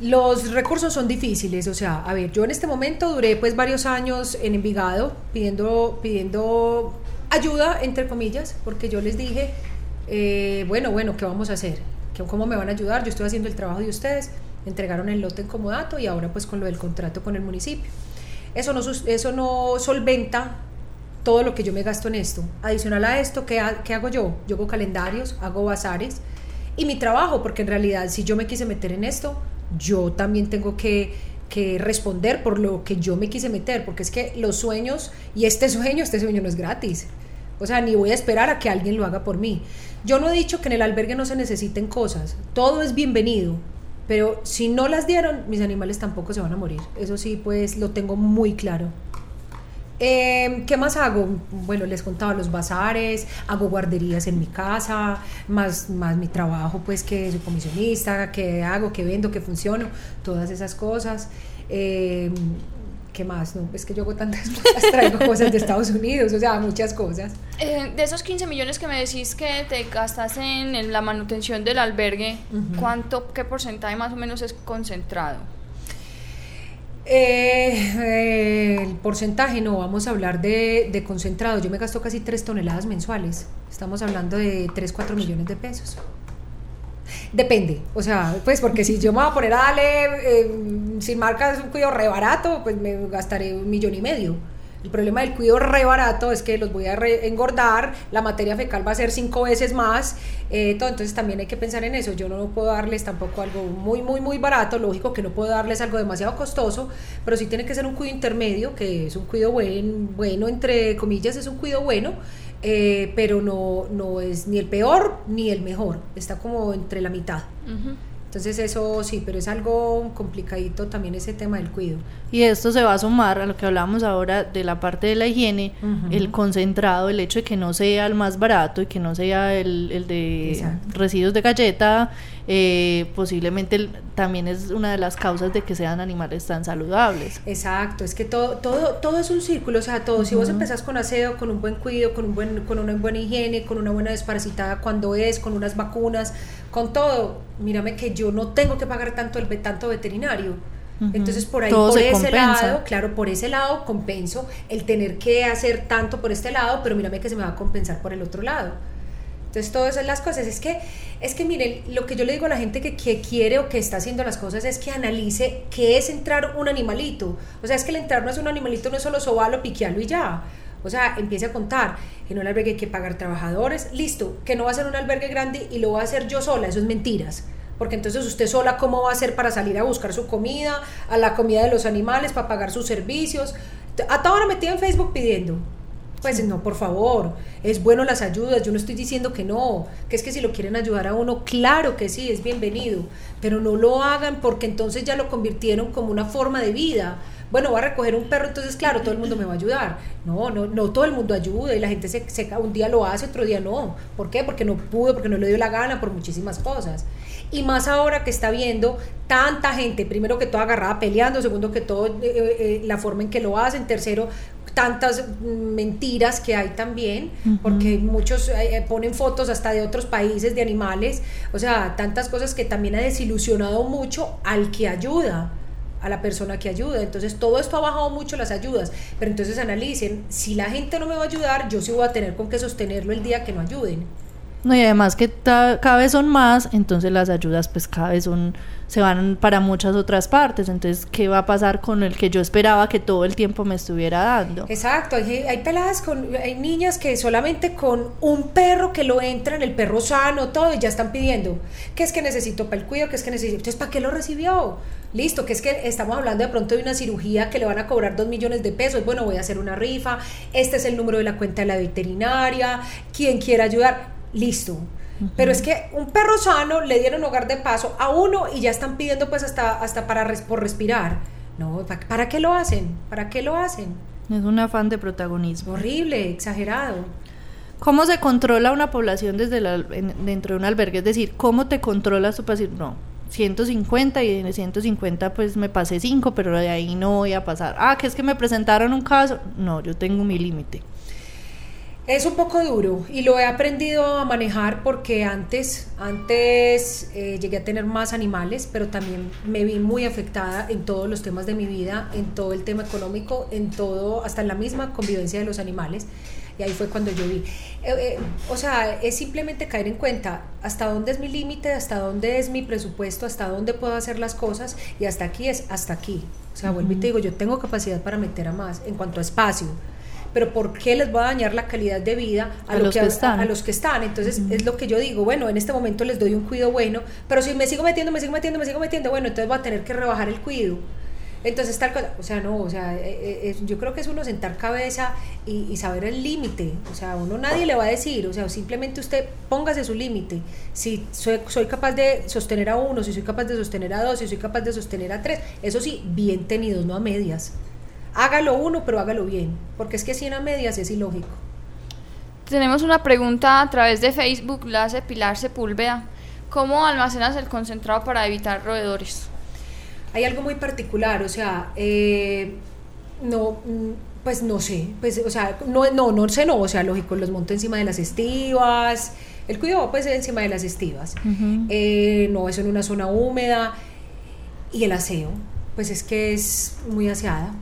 Los recursos son difíciles, o sea, a ver, yo en este momento duré pues varios años en Envigado pidiendo, pidiendo ayuda, entre comillas, porque yo les dije, eh, bueno, bueno, ¿qué vamos a hacer? ¿Cómo me van a ayudar? Yo estoy haciendo el trabajo de ustedes, entregaron el lote en comodato y ahora pues con lo del contrato con el municipio. Eso no, eso no solventa todo lo que yo me gasto en esto. Adicional a esto, ¿qué, hago yo? Yo hago calendarios, hago bazares y mi trabajo, porque en realidad si yo me quise meter en esto, yo también tengo que, que responder por lo que yo me quise meter, porque es que los sueños y este sueño, este sueño no es gratis. O sea, ni voy a esperar a que alguien lo haga por mí. Yo no he dicho que en el albergue no se necesiten cosas, todo es bienvenido, pero si no las dieron, mis animales tampoco se van a morir. Eso sí, pues lo tengo muy claro. Em, ¿Qué más hago? Bueno, les contaba los bazares, hago guarderías en mi casa, más, más mi trabajo, pues que soy comisionista, que hago, que vendo, que funciono, todas esas cosas. Em, ¿Qué más? No, es que yo hago tantas cosas, traigo cosas de Estados Unidos, o sea, muchas cosas. Eh, de esos 15 millones que me decís que te gastas en, la manutención del albergue, ¿cuánto, qué porcentaje más o menos es concentrado? Eh, el porcentaje, no, vamos a hablar de, concentrado. Yo me gasto casi 3 toneladas mensuales. Estamos hablando de 3, 4 millones de pesos. Depende, o sea, pues porque si yo me voy a poner a darle, eh, sin marcas, un cuidado re barato, pues me gastaré un millón y medio el problema del cuido re barato es que los voy a engordar, la materia fecal va a ser cinco veces más, eh, entonces también hay que pensar en eso. Yo no puedo darles tampoco algo muy, muy, muy barato, lógico que no puedo darles algo demasiado costoso, pero sí tiene que ser un cuido intermedio, que es un cuido buen, bueno, entre comillas, es un cuido bueno, eh, pero no, no es ni el peor ni el mejor, está como entre la mitad. Entonces eso sí, pero es algo complicadito también ese tema del cuido. Y esto se va a sumar a lo que hablamos ahora de la parte de la higiene, el concentrado, el hecho de que no sea el más barato y que no sea el, el de residuos de galleta, eh, posiblemente también es una de las causas de que sean animales tan saludables. Exacto, es que todo, todo, todo es un círculo, o sea, todo, si vos empezás con aseo, con un buen cuido, con, un buen, con una buena higiene, con una buena desparasitada cuando es, con unas vacunas, con todo, mírame que yo no tengo que pagar tanto el tanto veterinario. Entonces por ahí, por ese lado, claro, por ese lado compenso el tener que hacer tanto por este lado, pero mírame que se me va a compensar por el otro lado. Entonces todas esas las cosas. Es que, es que miren, lo que yo le digo a la gente que, que, quiere o que está haciendo las cosas es que analice qué es entrar un animalito. O sea, es que el entrar no es un animalito, no es solo sobalo, piquearlo y ya. O sea, empiece a contar. En un albergue hay que pagar trabajadores. Listo, que no va a ser un albergue grande y lo va a hacer yo sola. Eso es mentiras. Porque entonces usted sola, ¿cómo va a hacer para salir a buscar su comida, a la comida de los animales, para pagar sus servicios? Hasta ahora metida en Facebook pidiendo. Pues no, por favor, es bueno las ayudas, yo no estoy diciendo que no, que es que si lo quieren ayudar a uno, claro que sí, es bienvenido, pero no lo hagan porque entonces ya lo convirtieron como una forma de vida, bueno, voy a recoger un perro, entonces claro, todo el mundo me va a ayudar. No, no, no todo el mundo ayuda y la gente se, se, un día lo hace, otro día no. ¿Por qué? Porque no pudo, porque no le dio la gana, por muchísimas cosas. Y más ahora que está viendo tanta gente, primero que todo agarrada peleando, segundo que todo eh, eh, eh, la forma en que lo hacen, tercero tantas mentiras que hay también, porque muchos ponen fotos hasta de otros países de animales, o sea, tantas cosas que también ha desilusionado mucho al que ayuda a la persona que ayuda. Entonces todo esto ha bajado mucho las ayudas, pero entonces analicen, si la gente no me va a ayudar, yo sí voy a tener con qué sostenerlo el día que no ayuden. No, y además que cada vez son más, entonces las ayudas pues cada vez son, se van para muchas otras partes. Entonces, ¿qué va a pasar con el que yo esperaba que todo el tiempo me estuviera dando? Exacto, hay, hay peladas con, hay niñas que solamente con un perro que lo entran, el perro sano, todo, y ya están pidiendo, ¿qué es que necesito para el cuido? ¿Qué es que necesito? Entonces, ¿para qué lo recibió? Listo, que es que estamos hablando de pronto de una cirugía que le van a cobrar dos millones de pesos, bueno, voy a hacer una rifa, este es el número de la cuenta de la veterinaria, quien quiera ayudar, listo. Pero es que un perro sano le dieron hogar de paso a uno y ya están pidiendo pues hasta, hasta para res- por respirar. No, ¿para, ¿para qué lo hacen? ¿Para qué lo hacen? Es un afán de protagonismo. Horrible, exagerado. ¿Cómo se controla una población desde el al- en- dentro de un albergue? Es decir, ¿cómo te controlas para decir, no, 150 y de 150 pues me pasé 5, pero de ahí no voy a pasar? Ah, que es que me presentaron un caso. No, yo tengo mi límite. Es un poco duro y lo he aprendido a manejar porque antes, antes eh, llegué a tener más animales, pero también me vi muy afectada en todos los temas de mi vida, en todo el tema económico, en todo, hasta en la misma convivencia de los animales. Y ahí fue cuando yo vi. Eh, eh, o sea, es simplemente caer en cuenta hasta dónde es mi límite, hasta dónde es mi presupuesto, hasta dónde puedo hacer las cosas y hasta aquí es hasta aquí. O sea, vuelvo y te digo, yo tengo capacidad para meter a más en cuanto a espacio pero ¿por qué les voy a dañar la calidad de vida a, A lo los que, están. a los que están? Entonces es lo que yo digo, bueno, en este momento les doy un cuido bueno, pero si me sigo metiendo, me sigo metiendo, me sigo metiendo, bueno, entonces voy a tener que rebajar el cuido. Entonces tal cosa, o sea, no, o sea, eh, eh, es- yo creo que es uno sentar cabeza y, y saber el límite, o sea, uno nadie le va a decir, o sea, simplemente usted póngase su límite, si soy, soy capaz de sostener a uno, si soy capaz de sostener a dos, si soy capaz de sostener a tres, eso sí, bien tenidos, no a medias. Hágalo uno, pero hágalo bien, porque es que si en a medias es ilógico. Tenemos una pregunta a través de Facebook, la hace Pilar Sepúlveda. ¿Cómo almacenas el concentrado para evitar roedores? Hay algo muy particular, o sea, eh, no, mm, pues no sé, pues, o sea, no, no, no sé, no, o sea, lógico, los monto encima de las estivas, el cuidado pues encima de las estivas, Eh, no, eso en una zona húmeda, y el aseo, pues es que es muy aseada.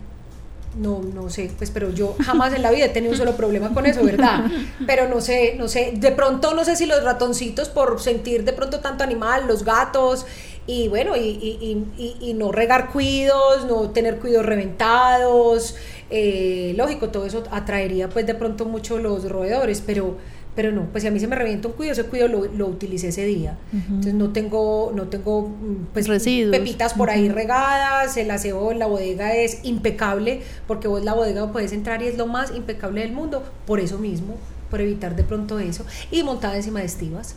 No, no sé, pues pero yo jamás en la vida he tenido un solo problema con eso, ¿verdad? Pero no sé, no sé, de pronto no sé si los ratoncitos por sentir de pronto tanto animal, los gatos, y bueno, y, y- y- no regar cuidos, no tener cuidos reventados, eh, lógico, todo eso atraería pues de pronto mucho los roedores, pero, pero no, pues si a mí se me revienta un cuido, ese cuido lo, lo utilicé ese día, entonces no tengo, no tengo mm, pues Residuos. pepitas por ahí regadas, el aseo en la bodega es impecable, porque vos la bodega puedes entrar y es lo más impecable del mundo, por eso mismo, por evitar de pronto eso, y montada encima de estivas.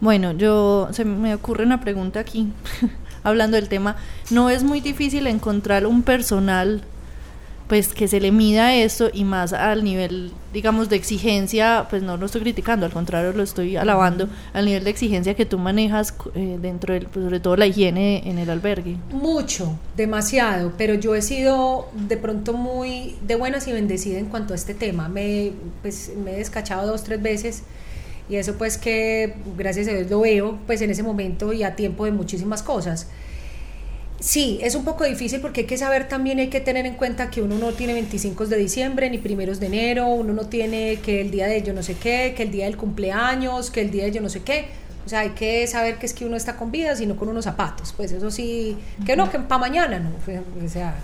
Bueno, yo se me ocurre una pregunta aquí, hablando del tema. ¿No es muy difícil encontrar un personal pues que se le mida esto y más al nivel, digamos, de exigencia, pues no lo estoy criticando, al contrario lo estoy alabando, al nivel de exigencia que tú manejas eh, dentro del, pues, sobre todo la higiene en el albergue? Mucho, demasiado, pero yo he sido de pronto muy de buenas y bendecida en cuanto a este tema. Me, pues, me he descachado dos, tres veces y eso pues que gracias a Dios lo veo pues en ese momento y a tiempo de muchísimas cosas. Sí, es un poco difícil porque hay que saber también, hay que tener en cuenta que uno no tiene 25 de diciembre ni primeros de enero, uno no tiene que el día de yo no sé qué, que el día del cumpleaños, que el día de yo no sé qué. O sea, hay que saber que es que uno está con vida, sino con unos zapatos. Pues eso sí, que no, que para mañana, no. O sea,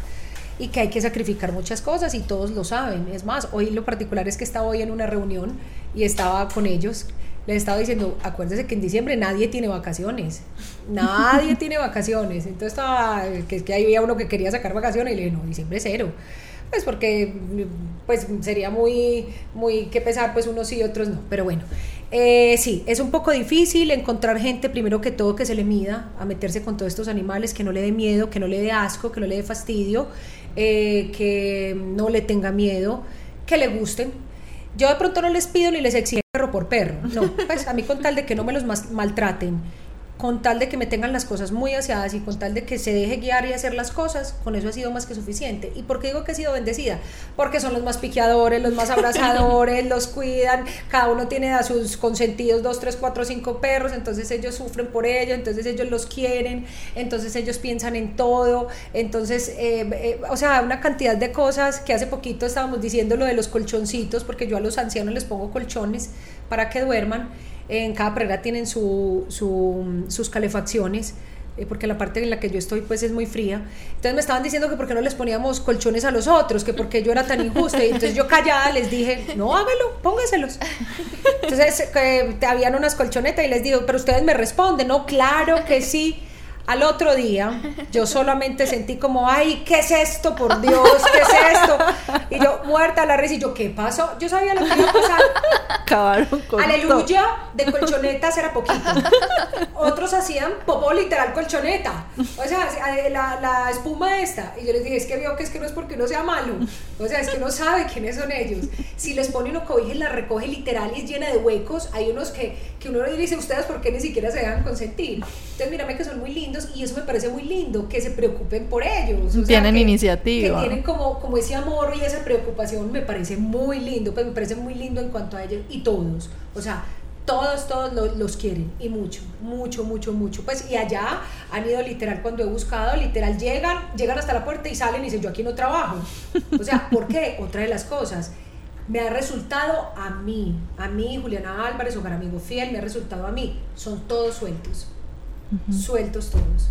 y que hay que sacrificar muchas cosas y todos lo saben. Es más, hoy lo particular es que estaba hoy en una reunión y estaba con ellos. Les estaba diciendo, acuérdense que en diciembre nadie tiene vacaciones. Nadie tiene vacaciones. Entonces estaba, que que ahí había uno que quería sacar vacaciones y le dije, no, diciembre cero. Pues porque pues sería muy, muy que pesar, pues unos sí y otros no. Pero bueno, eh, sí, es un poco difícil encontrar gente, primero que todo, que se le mida a meterse con todos estos animales, que no le dé miedo, que no le dé asco, que no le dé fastidio, eh, que no le tenga miedo, que le gusten. Yo de pronto no les pido ni les exijo perro por perro, no, pues a mí con tal de que no me los maltraten, con tal de que me tengan las cosas muy aseadas y con tal de que se deje guiar y hacer las cosas, con eso ha sido más que suficiente. ¿Y por qué digo que he sido bendecida? Porque son los más piqueadores, los más abrazadores, los cuidan, cada uno tiene a sus consentidos dos, tres, cuatro, cinco perros, entonces ellos sufren por ello, entonces ellos los quieren, entonces ellos piensan en todo, entonces, eh, eh, o sea, una cantidad de cosas que hace poquito estábamos diciendo lo de los colchoncitos, porque yo a los ancianos les pongo colchones para que duerman. En cada pradera tienen su, su- sus calefacciones, eh, porque la parte en la que yo estoy pues es muy fría. Entonces me estaban diciendo que por qué no les poníamos colchones a los otros, que porque yo era tan injusta. Y entonces yo callada les dije, no, hágalo, póngaselos. Entonces eh, habían unas colchonetas y les digo, pero ustedes me responden, no, claro que sí. Al otro día, yo solamente sentí como, ay, ¿qué es esto? Por Dios, ¿qué es esto? Y yo, muerta la risa, y yo, ¿qué pasó? Yo sabía lo que iba a pasar. Acabaron con todo. Aleluya, de colchonetas era poquito. Otros hacían popó literal colchoneta. O sea, eh, la, la espuma esta. Y yo les dije, es que veo que es que no es porque uno sea malo. O sea, es que uno sabe quiénes son ellos. Si les pone uno cobija y la recoge literal y es llena de huecos, hay unos que, que uno le dice, ¿ustedes por qué ni siquiera se dejan consentir? Entonces, mírame que son muy lindos y eso me parece muy lindo, que se preocupen por ellos. O sea, Tienen que- iniciativa. Que tienen como, como ese amor y esa preocupación, me parece muy lindo, pues me parece muy lindo en cuanto a ellos y todos. O sea, todos, todos lo- los, quieren y mucho, mucho, mucho, mucho. Pues y allá han ido literal cuando he buscado, literal llegan, llegan hasta la puerta y salen y dicen, yo aquí no trabajo. O sea, ¿por qué? Otra de las cosas. Me ha resultado a mí, a mí, Juliana Álvarez, Hogar Amigo Fiel, me ha resultado a mí. Son todos sueltos, sueltos todos.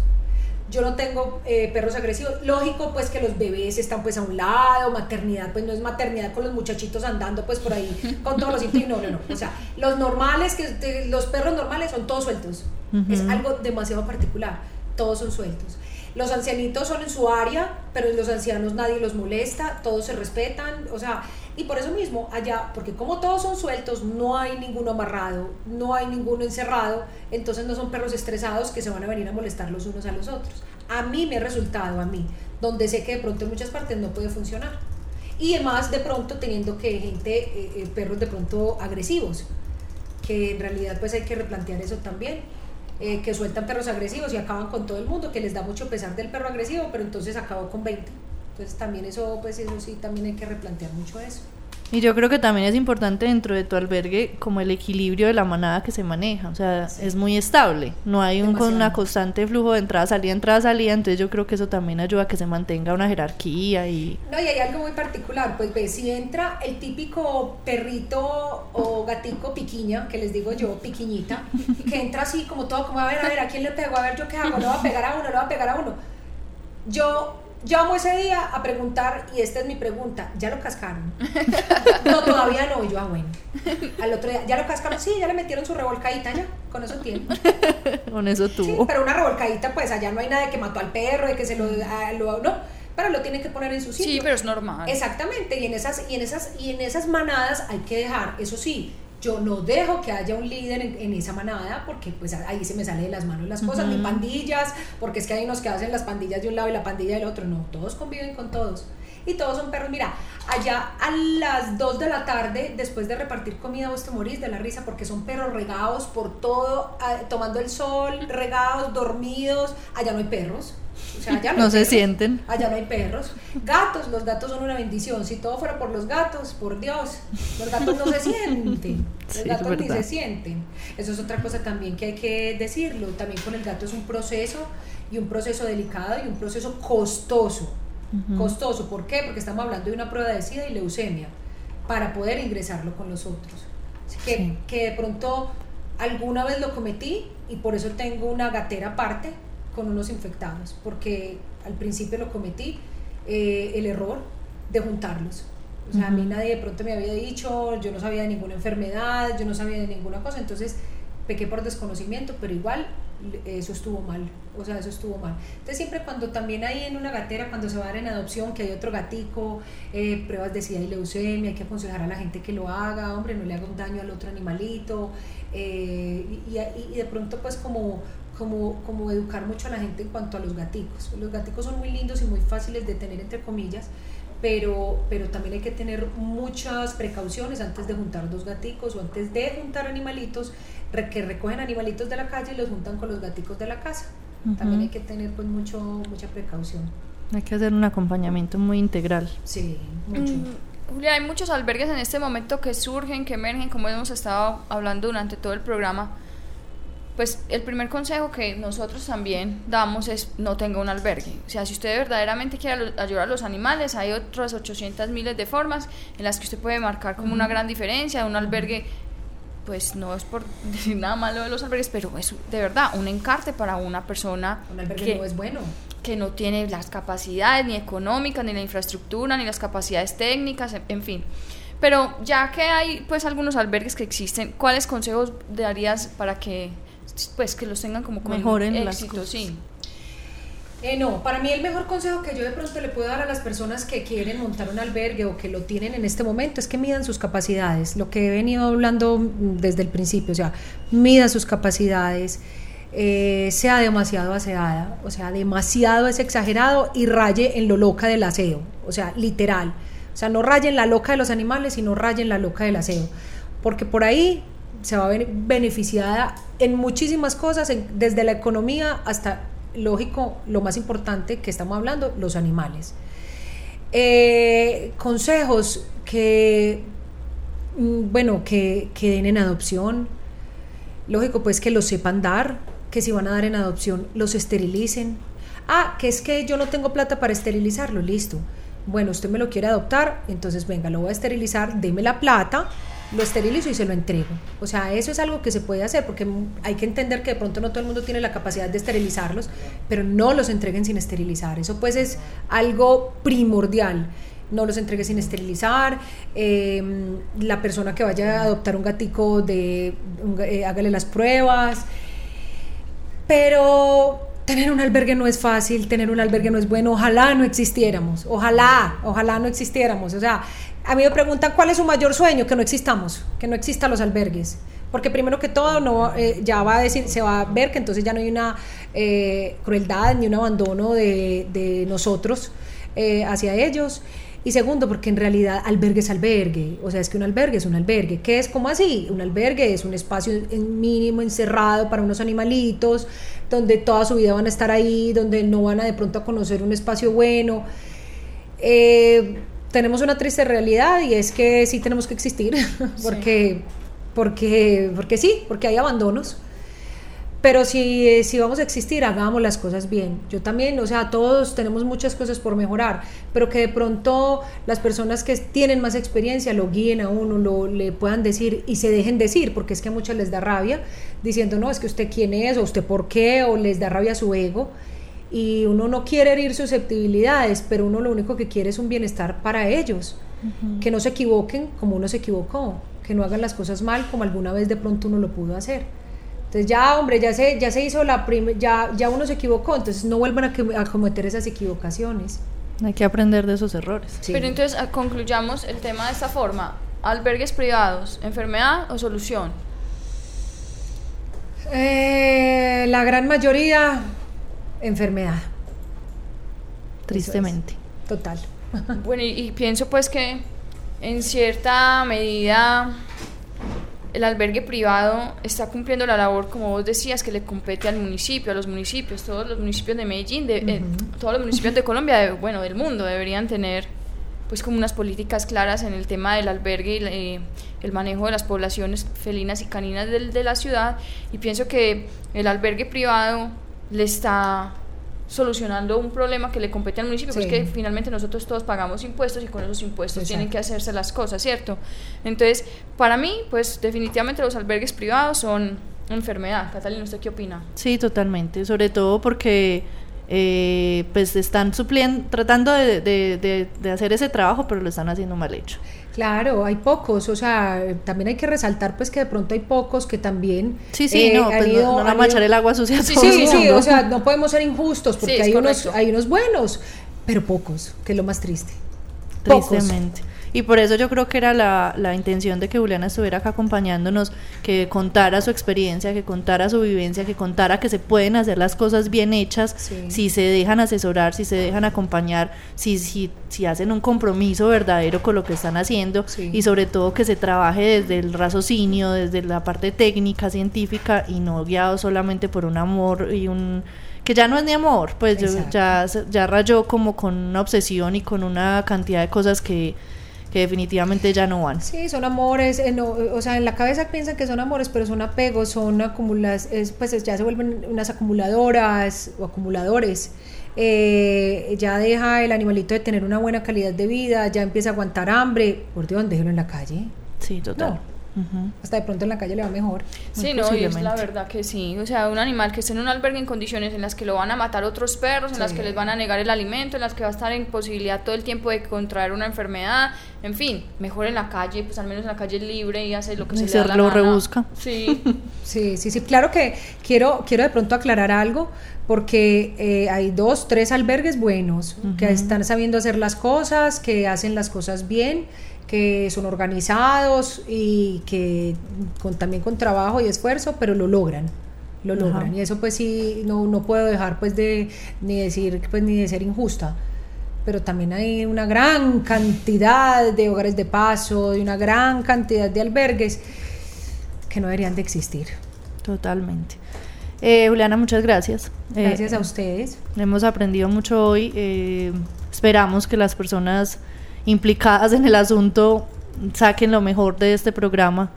Yo no tengo eh, perros agresivos. Lógico, pues que los bebés están pues a un lado, maternidad, pues no es maternidad con los muchachitos andando pues por ahí con todos los síntomas. No, no, no. O sea, los normales, que los perros normales son todos sueltos. Es algo demasiado particular. Todos son sueltos. Los ancianitos son en su área, pero los ancianos nadie los molesta, todos se respetan, o sea, y por eso mismo allá, porque como todos son sueltos, no hay ninguno amarrado, no hay ninguno encerrado, entonces no son perros estresados que se van a venir a molestar los unos a los otros. A mí me ha resultado, a mí, donde sé que de pronto en muchas partes no puede funcionar. Y además de pronto teniendo que gente, eh, eh, perros de pronto agresivos, que en realidad pues hay que replantear eso también, eh, que sueltan perros agresivos y acaban con todo el mundo, que les da mucho pesar del perro agresivo, pero entonces acabó con 20. Entonces también eso, pues eso sí, también hay que replantear mucho eso. Y yo creo que también es importante dentro de tu albergue como el equilibrio de la manada que se maneja, o sea, es muy estable, no hay un con una constante flujo de entrada, salida, entrada, salida, entonces yo creo que eso también ayuda a que se mantenga una jerarquía y No, y hay algo muy particular, pues ve, si entra el típico perrito o gatico piquiña, que les digo yo, piquiñita, y que entra así como todo, como a ver, a ver, ¿a quién le pego? A ver, ¿yo qué hago? ¿Le voy a pegar a uno? ¿Le voy a pegar a uno? Yo llamo ese día a preguntar, y esta es mi pregunta, ¿ya lo cascaron? No, todavía no, y yo, ah, bueno. Al otro día, ¿ya lo cascaron? Sí, ya le metieron su revolcadita, ya, con eso tiene. con eso Sí, tuvo. pero una revolcadita, pues allá no hay nada de que mató al perro, de que se lo, lo- no, pero lo tienen que poner en su sitio. Sí, pero es normal. Exactamente, y en esas, y en esas, y en esas manadas hay que dejar, eso sí, yo no dejo que haya un líder en, en esa manada porque pues ahí se me sale de las manos las cosas, ni pandillas, porque es que hay unos que hacen las pandillas de un lado y la pandilla del otro, no, todos conviven con todos. Y todos son perros. Mira, allá a las 2 de la tarde, después de repartir comida, vos te morís de la risa porque son perros regados por todo, ah, tomando el sol, regados, dormidos. Allá no hay perros. O sea, allá no, se perros. sienten. Allá no hay perros. Gatos, los gatos son una bendición. Si todo fuera por los gatos, por Dios, los gatos no se sienten. Los Sí, gatos ni se sienten. Eso es otra cosa también que hay que decirlo. También con el gato es un proceso y un proceso delicado y un proceso costoso. Costoso, ¿por qué? Porque estamos hablando de una prueba de SIDA y leucemia para poder ingresarlo con los otros. Así que, Sí. que de pronto alguna vez lo cometí y por eso tengo una gatera aparte con unos infectados, porque al principio lo cometí eh, el error de juntarlos. O sea, a mí nadie de pronto me había dicho, yo no sabía de ninguna enfermedad, yo no sabía de ninguna cosa, entonces pequé por desconocimiento, pero igual eh, eso estuvo mal, o sea, eso estuvo mal. Entonces siempre cuando también hay en una gatera, cuando se va a dar en adopción, que hay otro gatico, eh, pruebas de SIDA y leucemia, hay que aconsejar a la gente que lo haga, hombre, no le haga un daño al otro animalito, eh, y, y- y de pronto pues como, como, como educar mucho a la gente en cuanto a los gaticos. Los gaticos son muy lindos y muy fáciles de tener entre comillas, pero, pero también hay que tener muchas precauciones antes de juntar dos gaticos o antes de juntar animalitos que recogen animalitos de la calle y los juntan con los gaticos de la casa. También hay que tener pues mucho, mucha precaución. Hay que hacer un acompañamiento muy integral. Sí, mucho. Mm, Julia, hay muchos albergues en este momento que surgen, que emergen, como hemos estado hablando durante todo el programa. Pues el primer consejo que nosotros también damos es no tenga un albergue. O sea, si usted verdaderamente quiere ayudar a los animales, hay otras 800 miles de formas en las que usted puede marcar como una gran diferencia. Un albergue pues no es por decir nada malo de los albergues, pero es de verdad un encarte para una persona Un albergue que, no es bueno. que no tiene las capacidades ni económicas, ni la infraestructura, ni las capacidades técnicas, en fin. Pero ya que hay pues algunos albergues que existen, ¿cuáles consejos darías para que pues que los tengan como con Mejoren éxito? Sí. Eh, no, para mí el mejor consejo que yo de pronto le puedo dar a las personas que quieren montar un albergue o que lo tienen en este momento es que midan sus capacidades, lo que he venido hablando mm, desde el principio, o sea, mida sus capacidades, eh, sea demasiado aseada, o sea, demasiado es exagerado y raye en lo loca del aseo, o sea, literal, o sea, no raye en la loca de los animales, sino raye en la loca del aseo, porque por ahí se va a ver beneficiada en muchísimas cosas, desde la economía hasta, lógico, lo más importante que estamos hablando, los animales. Eh, consejos que, mm, bueno, que, que den en adopción, lógico, pues que los sepan dar, que si van a dar en adopción, los esterilicen. Ah, que es que yo no tengo plata para esterilizarlo, listo. Bueno, usted me lo quiere adoptar, entonces venga, lo voy a esterilizar, deme la plata, lo esterilizo y se lo entrego. O sea, eso es algo que se puede hacer porque hay que entender que de pronto no todo el mundo tiene la capacidad de esterilizarlos, pero no los entreguen sin esterilizar. Eso pues es algo primordial. No los entregue sin esterilizar. eh, la persona que vaya a adoptar un gatico, de, eh, hágale las pruebas. Pero tener un albergue no es fácil, tener un albergue no es bueno. Ojalá no existiéramos, ojalá, ojalá no existiéramos. O sea, a mí me preguntan cuál es su mayor sueño, que no existamos, que no existan los albergues. Porque primero que todo no, eh, ya va a decir, se va a ver que entonces ya no hay una eh, crueldad ni un abandono de, de nosotros eh, hacia ellos. Y segundo, porque en realidad albergue es albergue. O sea, es que un albergue es un albergue. ¿Qué es como así? Un albergue es un espacio mínimo encerrado para unos animalitos, donde toda su vida van a estar ahí, donde no van a de pronto a conocer un espacio bueno. Tenemos una triste realidad y es que sí tenemos que existir, porque, porque, porque sí, porque hay abandonos. Pero si, si vamos a existir, hagamos las cosas bien. Yo también, o sea, todos tenemos muchas cosas por mejorar, pero que de pronto las personas que tienen más experiencia lo guíen a uno, lo, le puedan decir y se dejen decir, porque es que a muchos les da rabia diciendo, no, es que usted quién es, o usted por qué, o les da rabia su ego. Y uno no quiere herir susceptibilidades, pero uno lo único que quiere es un bienestar para ellos. Que no se equivoquen como uno se equivocó, que no hagan las cosas mal como alguna vez de pronto uno lo pudo hacer. Entonces ya, hombre, ya se, ya se hizo la primera, ya, ya uno se equivocó, entonces no vuelvan a, que- a cometer esas equivocaciones. Hay que aprender de esos errores. Sí. Pero entonces ah, concluyamos el tema de esta forma. Albergues privados, enfermedad o solución. Eh, la gran mayoría, enfermedad, Tristemente. total. Bueno, y, y pienso pues que en cierta medida el albergue privado está cumpliendo la labor, como vos decías, que le compete al municipio, a los municipios, todos los municipios de Medellín, de, eh, todos los municipios de Colombia, de- bueno, del mundo, deberían tener pues como unas políticas claras en el tema del albergue y eh, el manejo de las poblaciones felinas y caninas del- de la ciudad. Y pienso que el albergue privado le está solucionando un problema que le compete al municipio, pues Sí. que finalmente nosotros todos pagamos impuestos y con esos impuestos tienen que hacerse las cosas, ¿cierto? Entonces, para mí, pues definitivamente los albergues privados son enfermedad. Catalina, ¿usted qué opina? Sí, totalmente. Sobre todo porque eh, pues están supliendo, tratando de, de- de- de hacer ese trabajo, pero lo están haciendo mal hecho. Claro, hay pocos, o sea, también hay que resaltar pues que de pronto hay pocos que también Sí, sí, eh, no, pues ido- no, no han vamos a echar el agua sucia a Sí, todo el Sí, sí, o sea, no podemos ser injustos porque Sí, hay, unos, hay unos buenos, pero pocos, que es lo más triste. Pocos. Tristemente. Y por eso yo creo que era la, la intención de que Juliana estuviera acá acompañándonos, que contara su experiencia, que contara su vivencia, que contara que se pueden hacer las cosas bien hechas Sí. si se dejan asesorar, si se dejan acompañar, si, si, si hacen un compromiso verdadero con lo que están haciendo Sí. y sobre todo que se trabaje desde el raciocinio, desde la parte técnica, científica y no guiado solamente por un amor y un que ya no es ni amor, pues yo- ya, ya rayó como con una obsesión y con una cantidad de cosas que, que definitivamente ya no van. Sí, son amores, eh, no, eh, o sea, en la cabeza piensan que son amores, pero son apegos, son acumulas, es, pues es- ya se vuelven unas acumuladoras o acumuladores. Eh, ya deja el animalito de tener una buena calidad de vida, ya empieza a aguantar hambre. Por Dios, déjelo en la calle. Sí, total. No, Hasta de pronto en la calle le va mejor. Sí, no, y es la verdad que sí. O sea, un animal que esté en un albergue en condiciones en las que lo van a matar otros perros, en las que les van a negar el alimento, en las que va a estar en posibilidad todo el tiempo de contraer una enfermedad, en fin, mejor en la calle, pues al menos en la calle libre y hace lo que se, le da la lo gana. rebusca. Sí. Sí, sí, sí. Claro que quiero, quiero de pronto aclarar algo, porque eh, hay dos, tres albergues buenos, que están sabiendo hacer las cosas, que hacen las cosas bien, que son organizados y que con, también con trabajo y esfuerzo, pero lo logran. Lo Ajá. logran. Y eso pues sí, no, no puedo dejar pues de ni decir pues ni de ser injusta. Pero también hay una gran cantidad de hogares de paso, de una gran cantidad de albergues que no deberían de existir. Totalmente. Eh, Juliana, muchas gracias. Eh, Gracias a ustedes. Hemos aprendido mucho hoy. eh, esperamos que las personas implicadas en el asunto saquen lo mejor de este programa.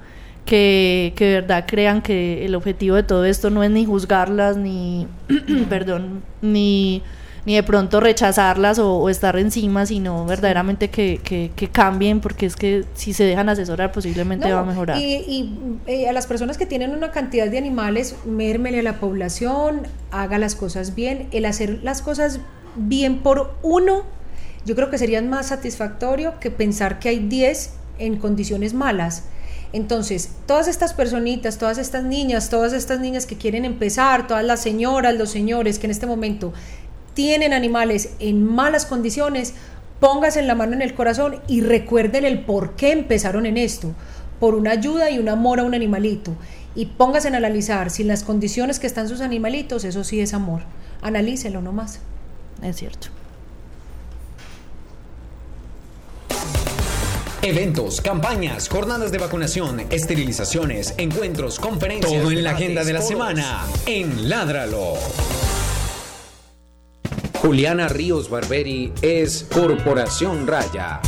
Que, que de verdad crean que el objetivo de todo esto no es ni juzgarlas, ni, perdón, ni, ni de pronto rechazarlas o, o estar encima, sino verdaderamente que, que, que cambien, porque es que si se dejan asesorar posiblemente No, va a mejorar. Y, y, eh, a las personas que tienen una cantidad de animales, mérmele a la población, haga las cosas bien. El hacer las cosas bien por uno, yo creo que sería más satisfactorio que pensar que hay 10 en condiciones malas. Entonces, todas estas personitas, todas estas niñas, todas estas niñas que quieren empezar, todas las señoras, los señores que en este momento tienen animales en malas condiciones, póngase la mano en el corazón y recuerden el por qué empezaron en esto, por una ayuda y un amor a un animalito. Y póngase a analizar si en las condiciones que están sus animalitos, eso sí es amor. Analícelo nomás. Es cierto. Eventos, campañas, jornadas de vacunación, esterilizaciones, encuentros, conferencias. Todo en la agenda de la semana en Ládralo. Juliana Ríos Barberi es Corporación Raya.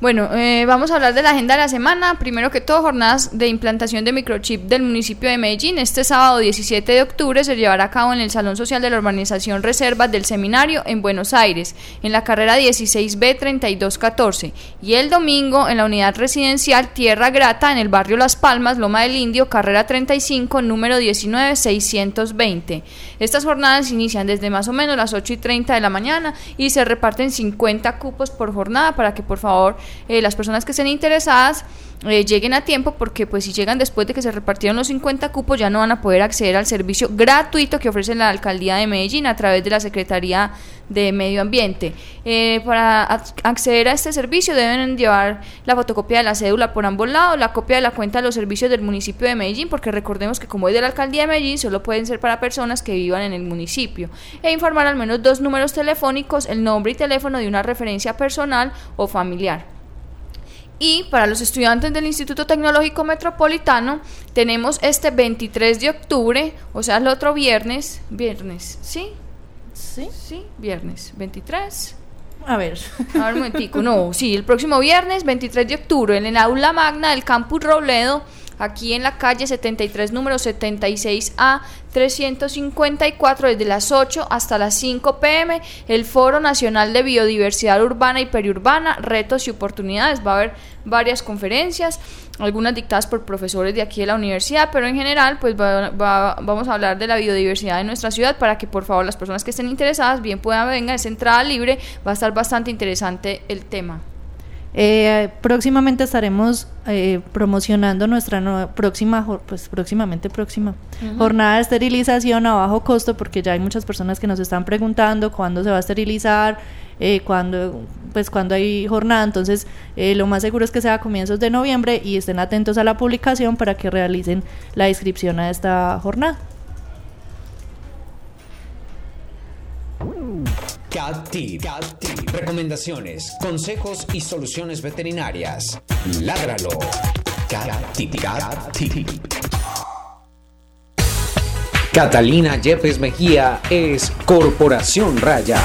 Bueno, eh, vamos a hablar de la agenda de la semana. Primero que todo, jornadas de implantación de microchip del municipio de Medellín. Este sábado 17 de octubre se llevará a cabo en el Salón Social de la Urbanización Reservas del Seminario en Buenos Aires, en la carrera 16B 3214. Y el domingo en la unidad residencial Tierra Grata, en el barrio Las Palmas, Loma del Indio, carrera 35, número 19620. Estas jornadas inician desde más o menos las 8 y 30 de la mañana y se reparten 50 cupos por jornada para que por favor eh, las personas que estén interesadas eh, lleguen a tiempo porque pues si llegan después de que se repartieron los 50 cupos ya no van a poder acceder al servicio gratuito que ofrece la alcaldía de Medellín a través de la Secretaría de Medio Ambiente. Eh, para ac- acceder a este servicio deben llevar la fotocopia de la cédula por ambos lados, la copia de la cuenta de los servicios del municipio de Medellín, porque recordemos que como es de la alcaldía de Medellín, solo pueden ser para personas que vivan en el municipio, e informar al menos dos números telefónicos, el nombre y teléfono de una referencia personal o familiar. Y para los estudiantes del Instituto Tecnológico Metropolitano tenemos este 23 de octubre, o sea, el otro viernes, viernes, ¿sí? Sí. Sí, viernes 23. A ver. A ver un momentico, no, sí, el próximo viernes 23 de octubre en el aula magna del campus Robledo, aquí en la calle 73, número 76A 354, desde las 8 hasta las 5 pm, el Foro Nacional de Biodiversidad Urbana y Periurbana, Retos y Oportunidades. Va a haber varias conferencias, algunas dictadas por profesores de aquí de la universidad, pero en general, pues va- va- vamos a hablar de la biodiversidad de nuestra ciudad para que por favor las personas que estén interesadas bien puedan venir, es entrada libre, va a estar bastante interesante el tema. Eh, próximamente estaremos eh, promocionando nuestra nueva- próxima, pues próximamente próxima jornada de esterilización a bajo costo, porque ya hay muchas personas que nos están preguntando cuándo se va a esterilizar, eh, cuándo, pues cuándo hay jornada. Entonces, eh, lo más seguro es que sea a comienzos de noviembre y estén atentos a la publicación para que realicen la inscripción a esta jornada. Cat Tip. Cat. Recomendaciones, consejos y soluciones veterinarias. Tip. Cat Tip. Catalina Yepes Mejía es Corporación Raya.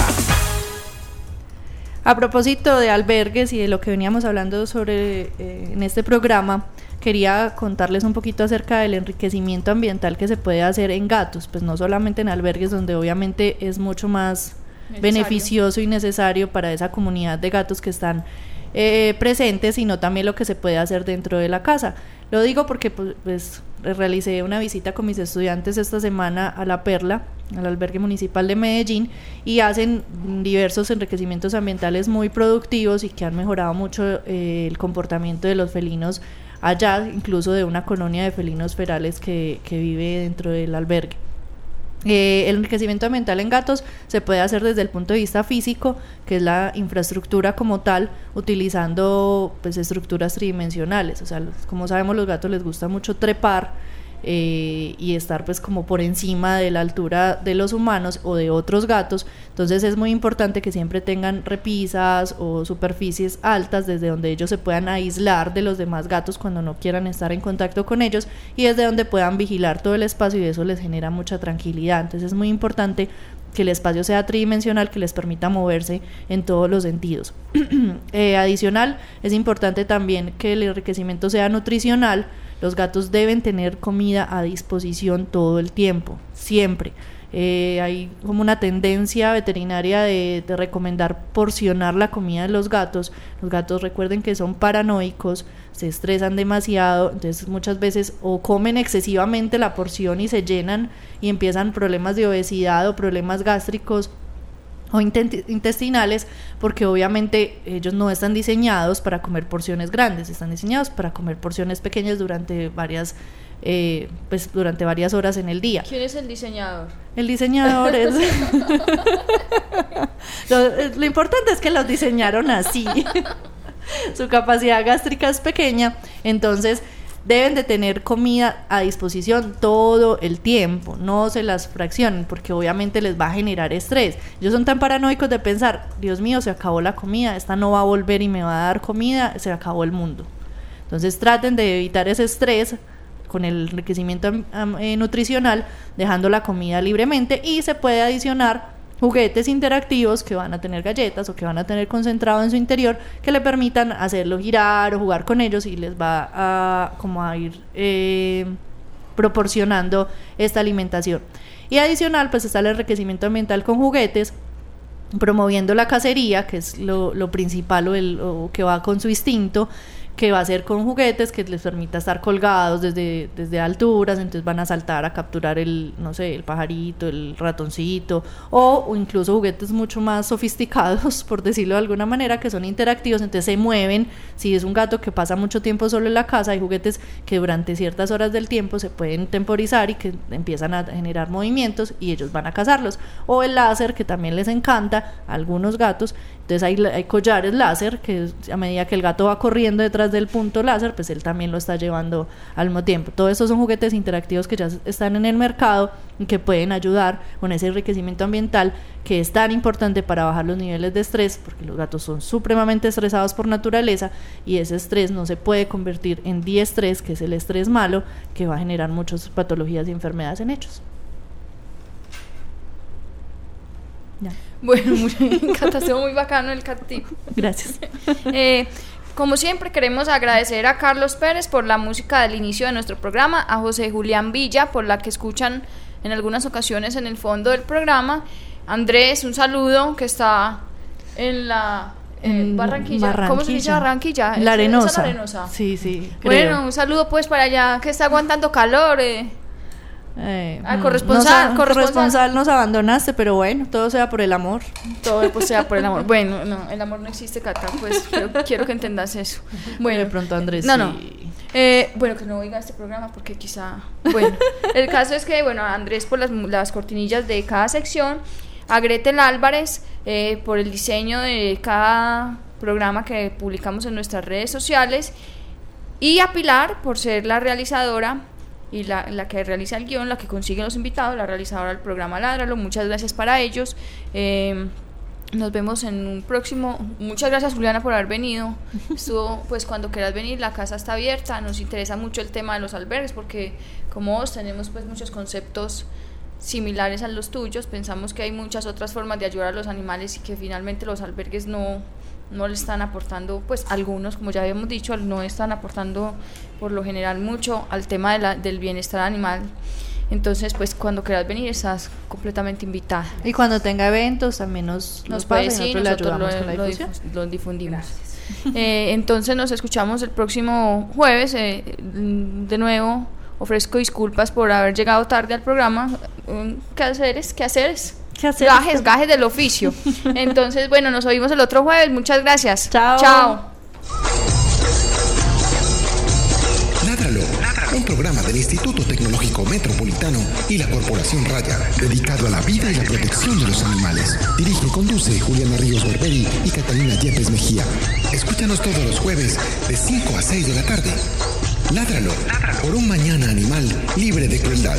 A propósito de albergues y de lo que veníamos hablando sobre eh, en este programa, quería contarles un poquito acerca del enriquecimiento ambiental que se puede hacer en gatos, pues no solamente en albergues donde obviamente es mucho más Beneficioso y necesario para esa comunidad de gatos que están eh, presente, sino también lo que se puede hacer dentro de la casa. Lo digo porque pues, pues, realicé una visita con mis estudiantes esta semana a La Perla, al albergue municipal de Medellín, y hacen diversos enriquecimientos ambientales muy productivos y que han mejorado mucho eh, el comportamiento de los felinos allá, incluso de una colonia de felinos ferales que, que vive dentro del albergue. Eh, el enriquecimiento ambiental en gatos se puede hacer desde el punto de vista físico, que es la infraestructura como tal, utilizando pues estructuras tridimensionales. O sea, como sabemos, los gatos les gusta mucho trepar eh, y estar pues como por encima de la altura de los humanos o de otros gatos. Entonces es muy importante que siempre tengan repisas o superficies altas desde donde ellos se puedan aislar de los demás gatos cuando no quieran estar en contacto con ellos y desde donde puedan vigilar todo el espacio y eso les genera mucha tranquilidad. Entonces es muy importante que el espacio sea tridimensional, que les permita moverse en todos los sentidos. Eh, adicional, es importante también que el enriquecimiento sea nutricional, los gatos deben tener comida a disposición todo el tiempo, siempre. Eh, hay como una tendencia veterinaria de, recomendar porcionar la comida de los gatos. Los gatos recuerden que son paranoicos, se estresan demasiado, entonces muchas veces o comen excesivamente la porción y se llenan y empiezan problemas de obesidad o problemas gástricos o intestinales, porque obviamente ellos no están diseñados para comer porciones grandes, están diseñados para comer porciones pequeñas durante varias, eh, pues durante varias horas en el día. ¿Quién es el diseñador? El diseñador es... lo, lo importante es que los diseñaron así. Su capacidad gástrica es pequeña, entonces deben de tener comida a disposición todo el tiempo, no se las fraccionen porque obviamente les va a generar estrés. Ellos son tan paranoicos de pensar, Dios mío, se acabó la comida, esta no va a volver y me va a dar comida, se acabó el mundo. Entonces traten de evitar ese estrés con el enriquecimiento eh, nutricional, dejando la comida libremente y se puede adicionar juguetes interactivos que van a tener galletas o que van a tener concentrado en su interior que le permitan hacerlo girar o jugar con ellos y les va a como a ir eh, proporcionando esta alimentación. Y adicional, pues está el enriquecimiento ambiental con juguetes, promoviendo la cacería, que es lo, principal o, el, o que va con su instinto, que va a ser con juguetes que les permita estar colgados desde, desde alturas, entonces van a saltar a capturar el, no sé, el pajarito, el ratoncito, o, incluso juguetes mucho más sofisticados, por decirlo de alguna manera, que son interactivos, entonces se mueven, si es un gato que pasa mucho tiempo solo en la casa, hay juguetes que durante ciertas horas del tiempo se pueden temporizar y que empiezan a generar movimientos y ellos van a cazarlos, o el láser que también les encanta a algunos gatos, entonces hay, collares láser que a medida que el gato va corriendo detrás del punto láser, pues él también lo está llevando al mismo tiempo. Todos estos son juguetes interactivos que ya están en el mercado y que pueden ayudar con ese enriquecimiento ambiental que es tan importante para bajar los niveles de estrés, porque los gatos son supremamente estresados por naturaleza y ese estrés no se puede convertir en diestrés, que es el estrés malo, que va a generar muchas patologías y enfermedades en hechos. Bueno, muy, encantación, muy bacano el cat Gracias. eh, como siempre, queremos agradecer a Carlos Pérez por la música del inicio de nuestro programa, a José Julián Villa por la que escuchan en algunas ocasiones en el fondo del programa, Andrés, un saludo que está en la Barranquilla. ¿Cómo se dice Barranquilla? La arenosa. la arenosa. Sí, sí. Bueno, un saludo pues para allá que está aguantando calor. Eh. Eh, ah, corresponsal, nos corresponsal. nos abandonaste, pero bueno, todo sea por el amor. Todo pues, sea por el amor. Bueno, no, el amor no existe, Cata, pues quiero, que entendas eso. Bueno, de pronto Andrés. No, no. Eh, bueno, que no oiga este programa porque quizá. Bueno, el caso es que, bueno, Andrés por las, las cortinillas de cada sección, a Gretel Álvarez eh, por el diseño de cada programa que publicamos en nuestras redes sociales y a Pilar por ser la realizadora y la, la, que realiza el guion, la que consigue los invitados, la realizadora del programa Ládralo. Muchas gracias para ellos. Eh, nos vemos en un próximo. Muchas gracias Juliana por haber venido. Estuvo, pues cuando quieras venir, la casa está abierta. Nos interesa mucho el tema de los albergues porque como vos tenemos pues muchos conceptos similares a los tuyos. Pensamos que hay muchas otras formas de ayudar a los animales y que finalmente los albergues no, no le están aportando, pues algunos, como ya habíamos dicho, no están aportando por lo general mucho al tema de la, del bienestar animal. Entonces, pues cuando quieras venir estás completamente invitada. Y cuando tenga eventos también nos, Nos nos puede nosotros lo, lo difu- lo difundimos. Eh, entonces nos escuchamos el próximo jueves. eh, de nuevo, ofrezco disculpas por haber llegado tarde al programa. Mm, ¿Qué haceres? ¿Qué haceres? ¿Qué hacer? Gajes, gajes del oficio. Entonces, bueno, nos oímos el otro jueves. Muchas gracias. Chao. Chao. Ládralo, un programa del Instituto Tecnológico Metropolitano y la Corporación Raya, dedicado a la vida y la protección de los animales. Dirige y conduce Juliana Ríos Berberi y Catalina Yepes Mejía. Escúchanos todos los jueves de 5 a 6 de la tarde. Ládralo, por un mañana animal libre de crueldad.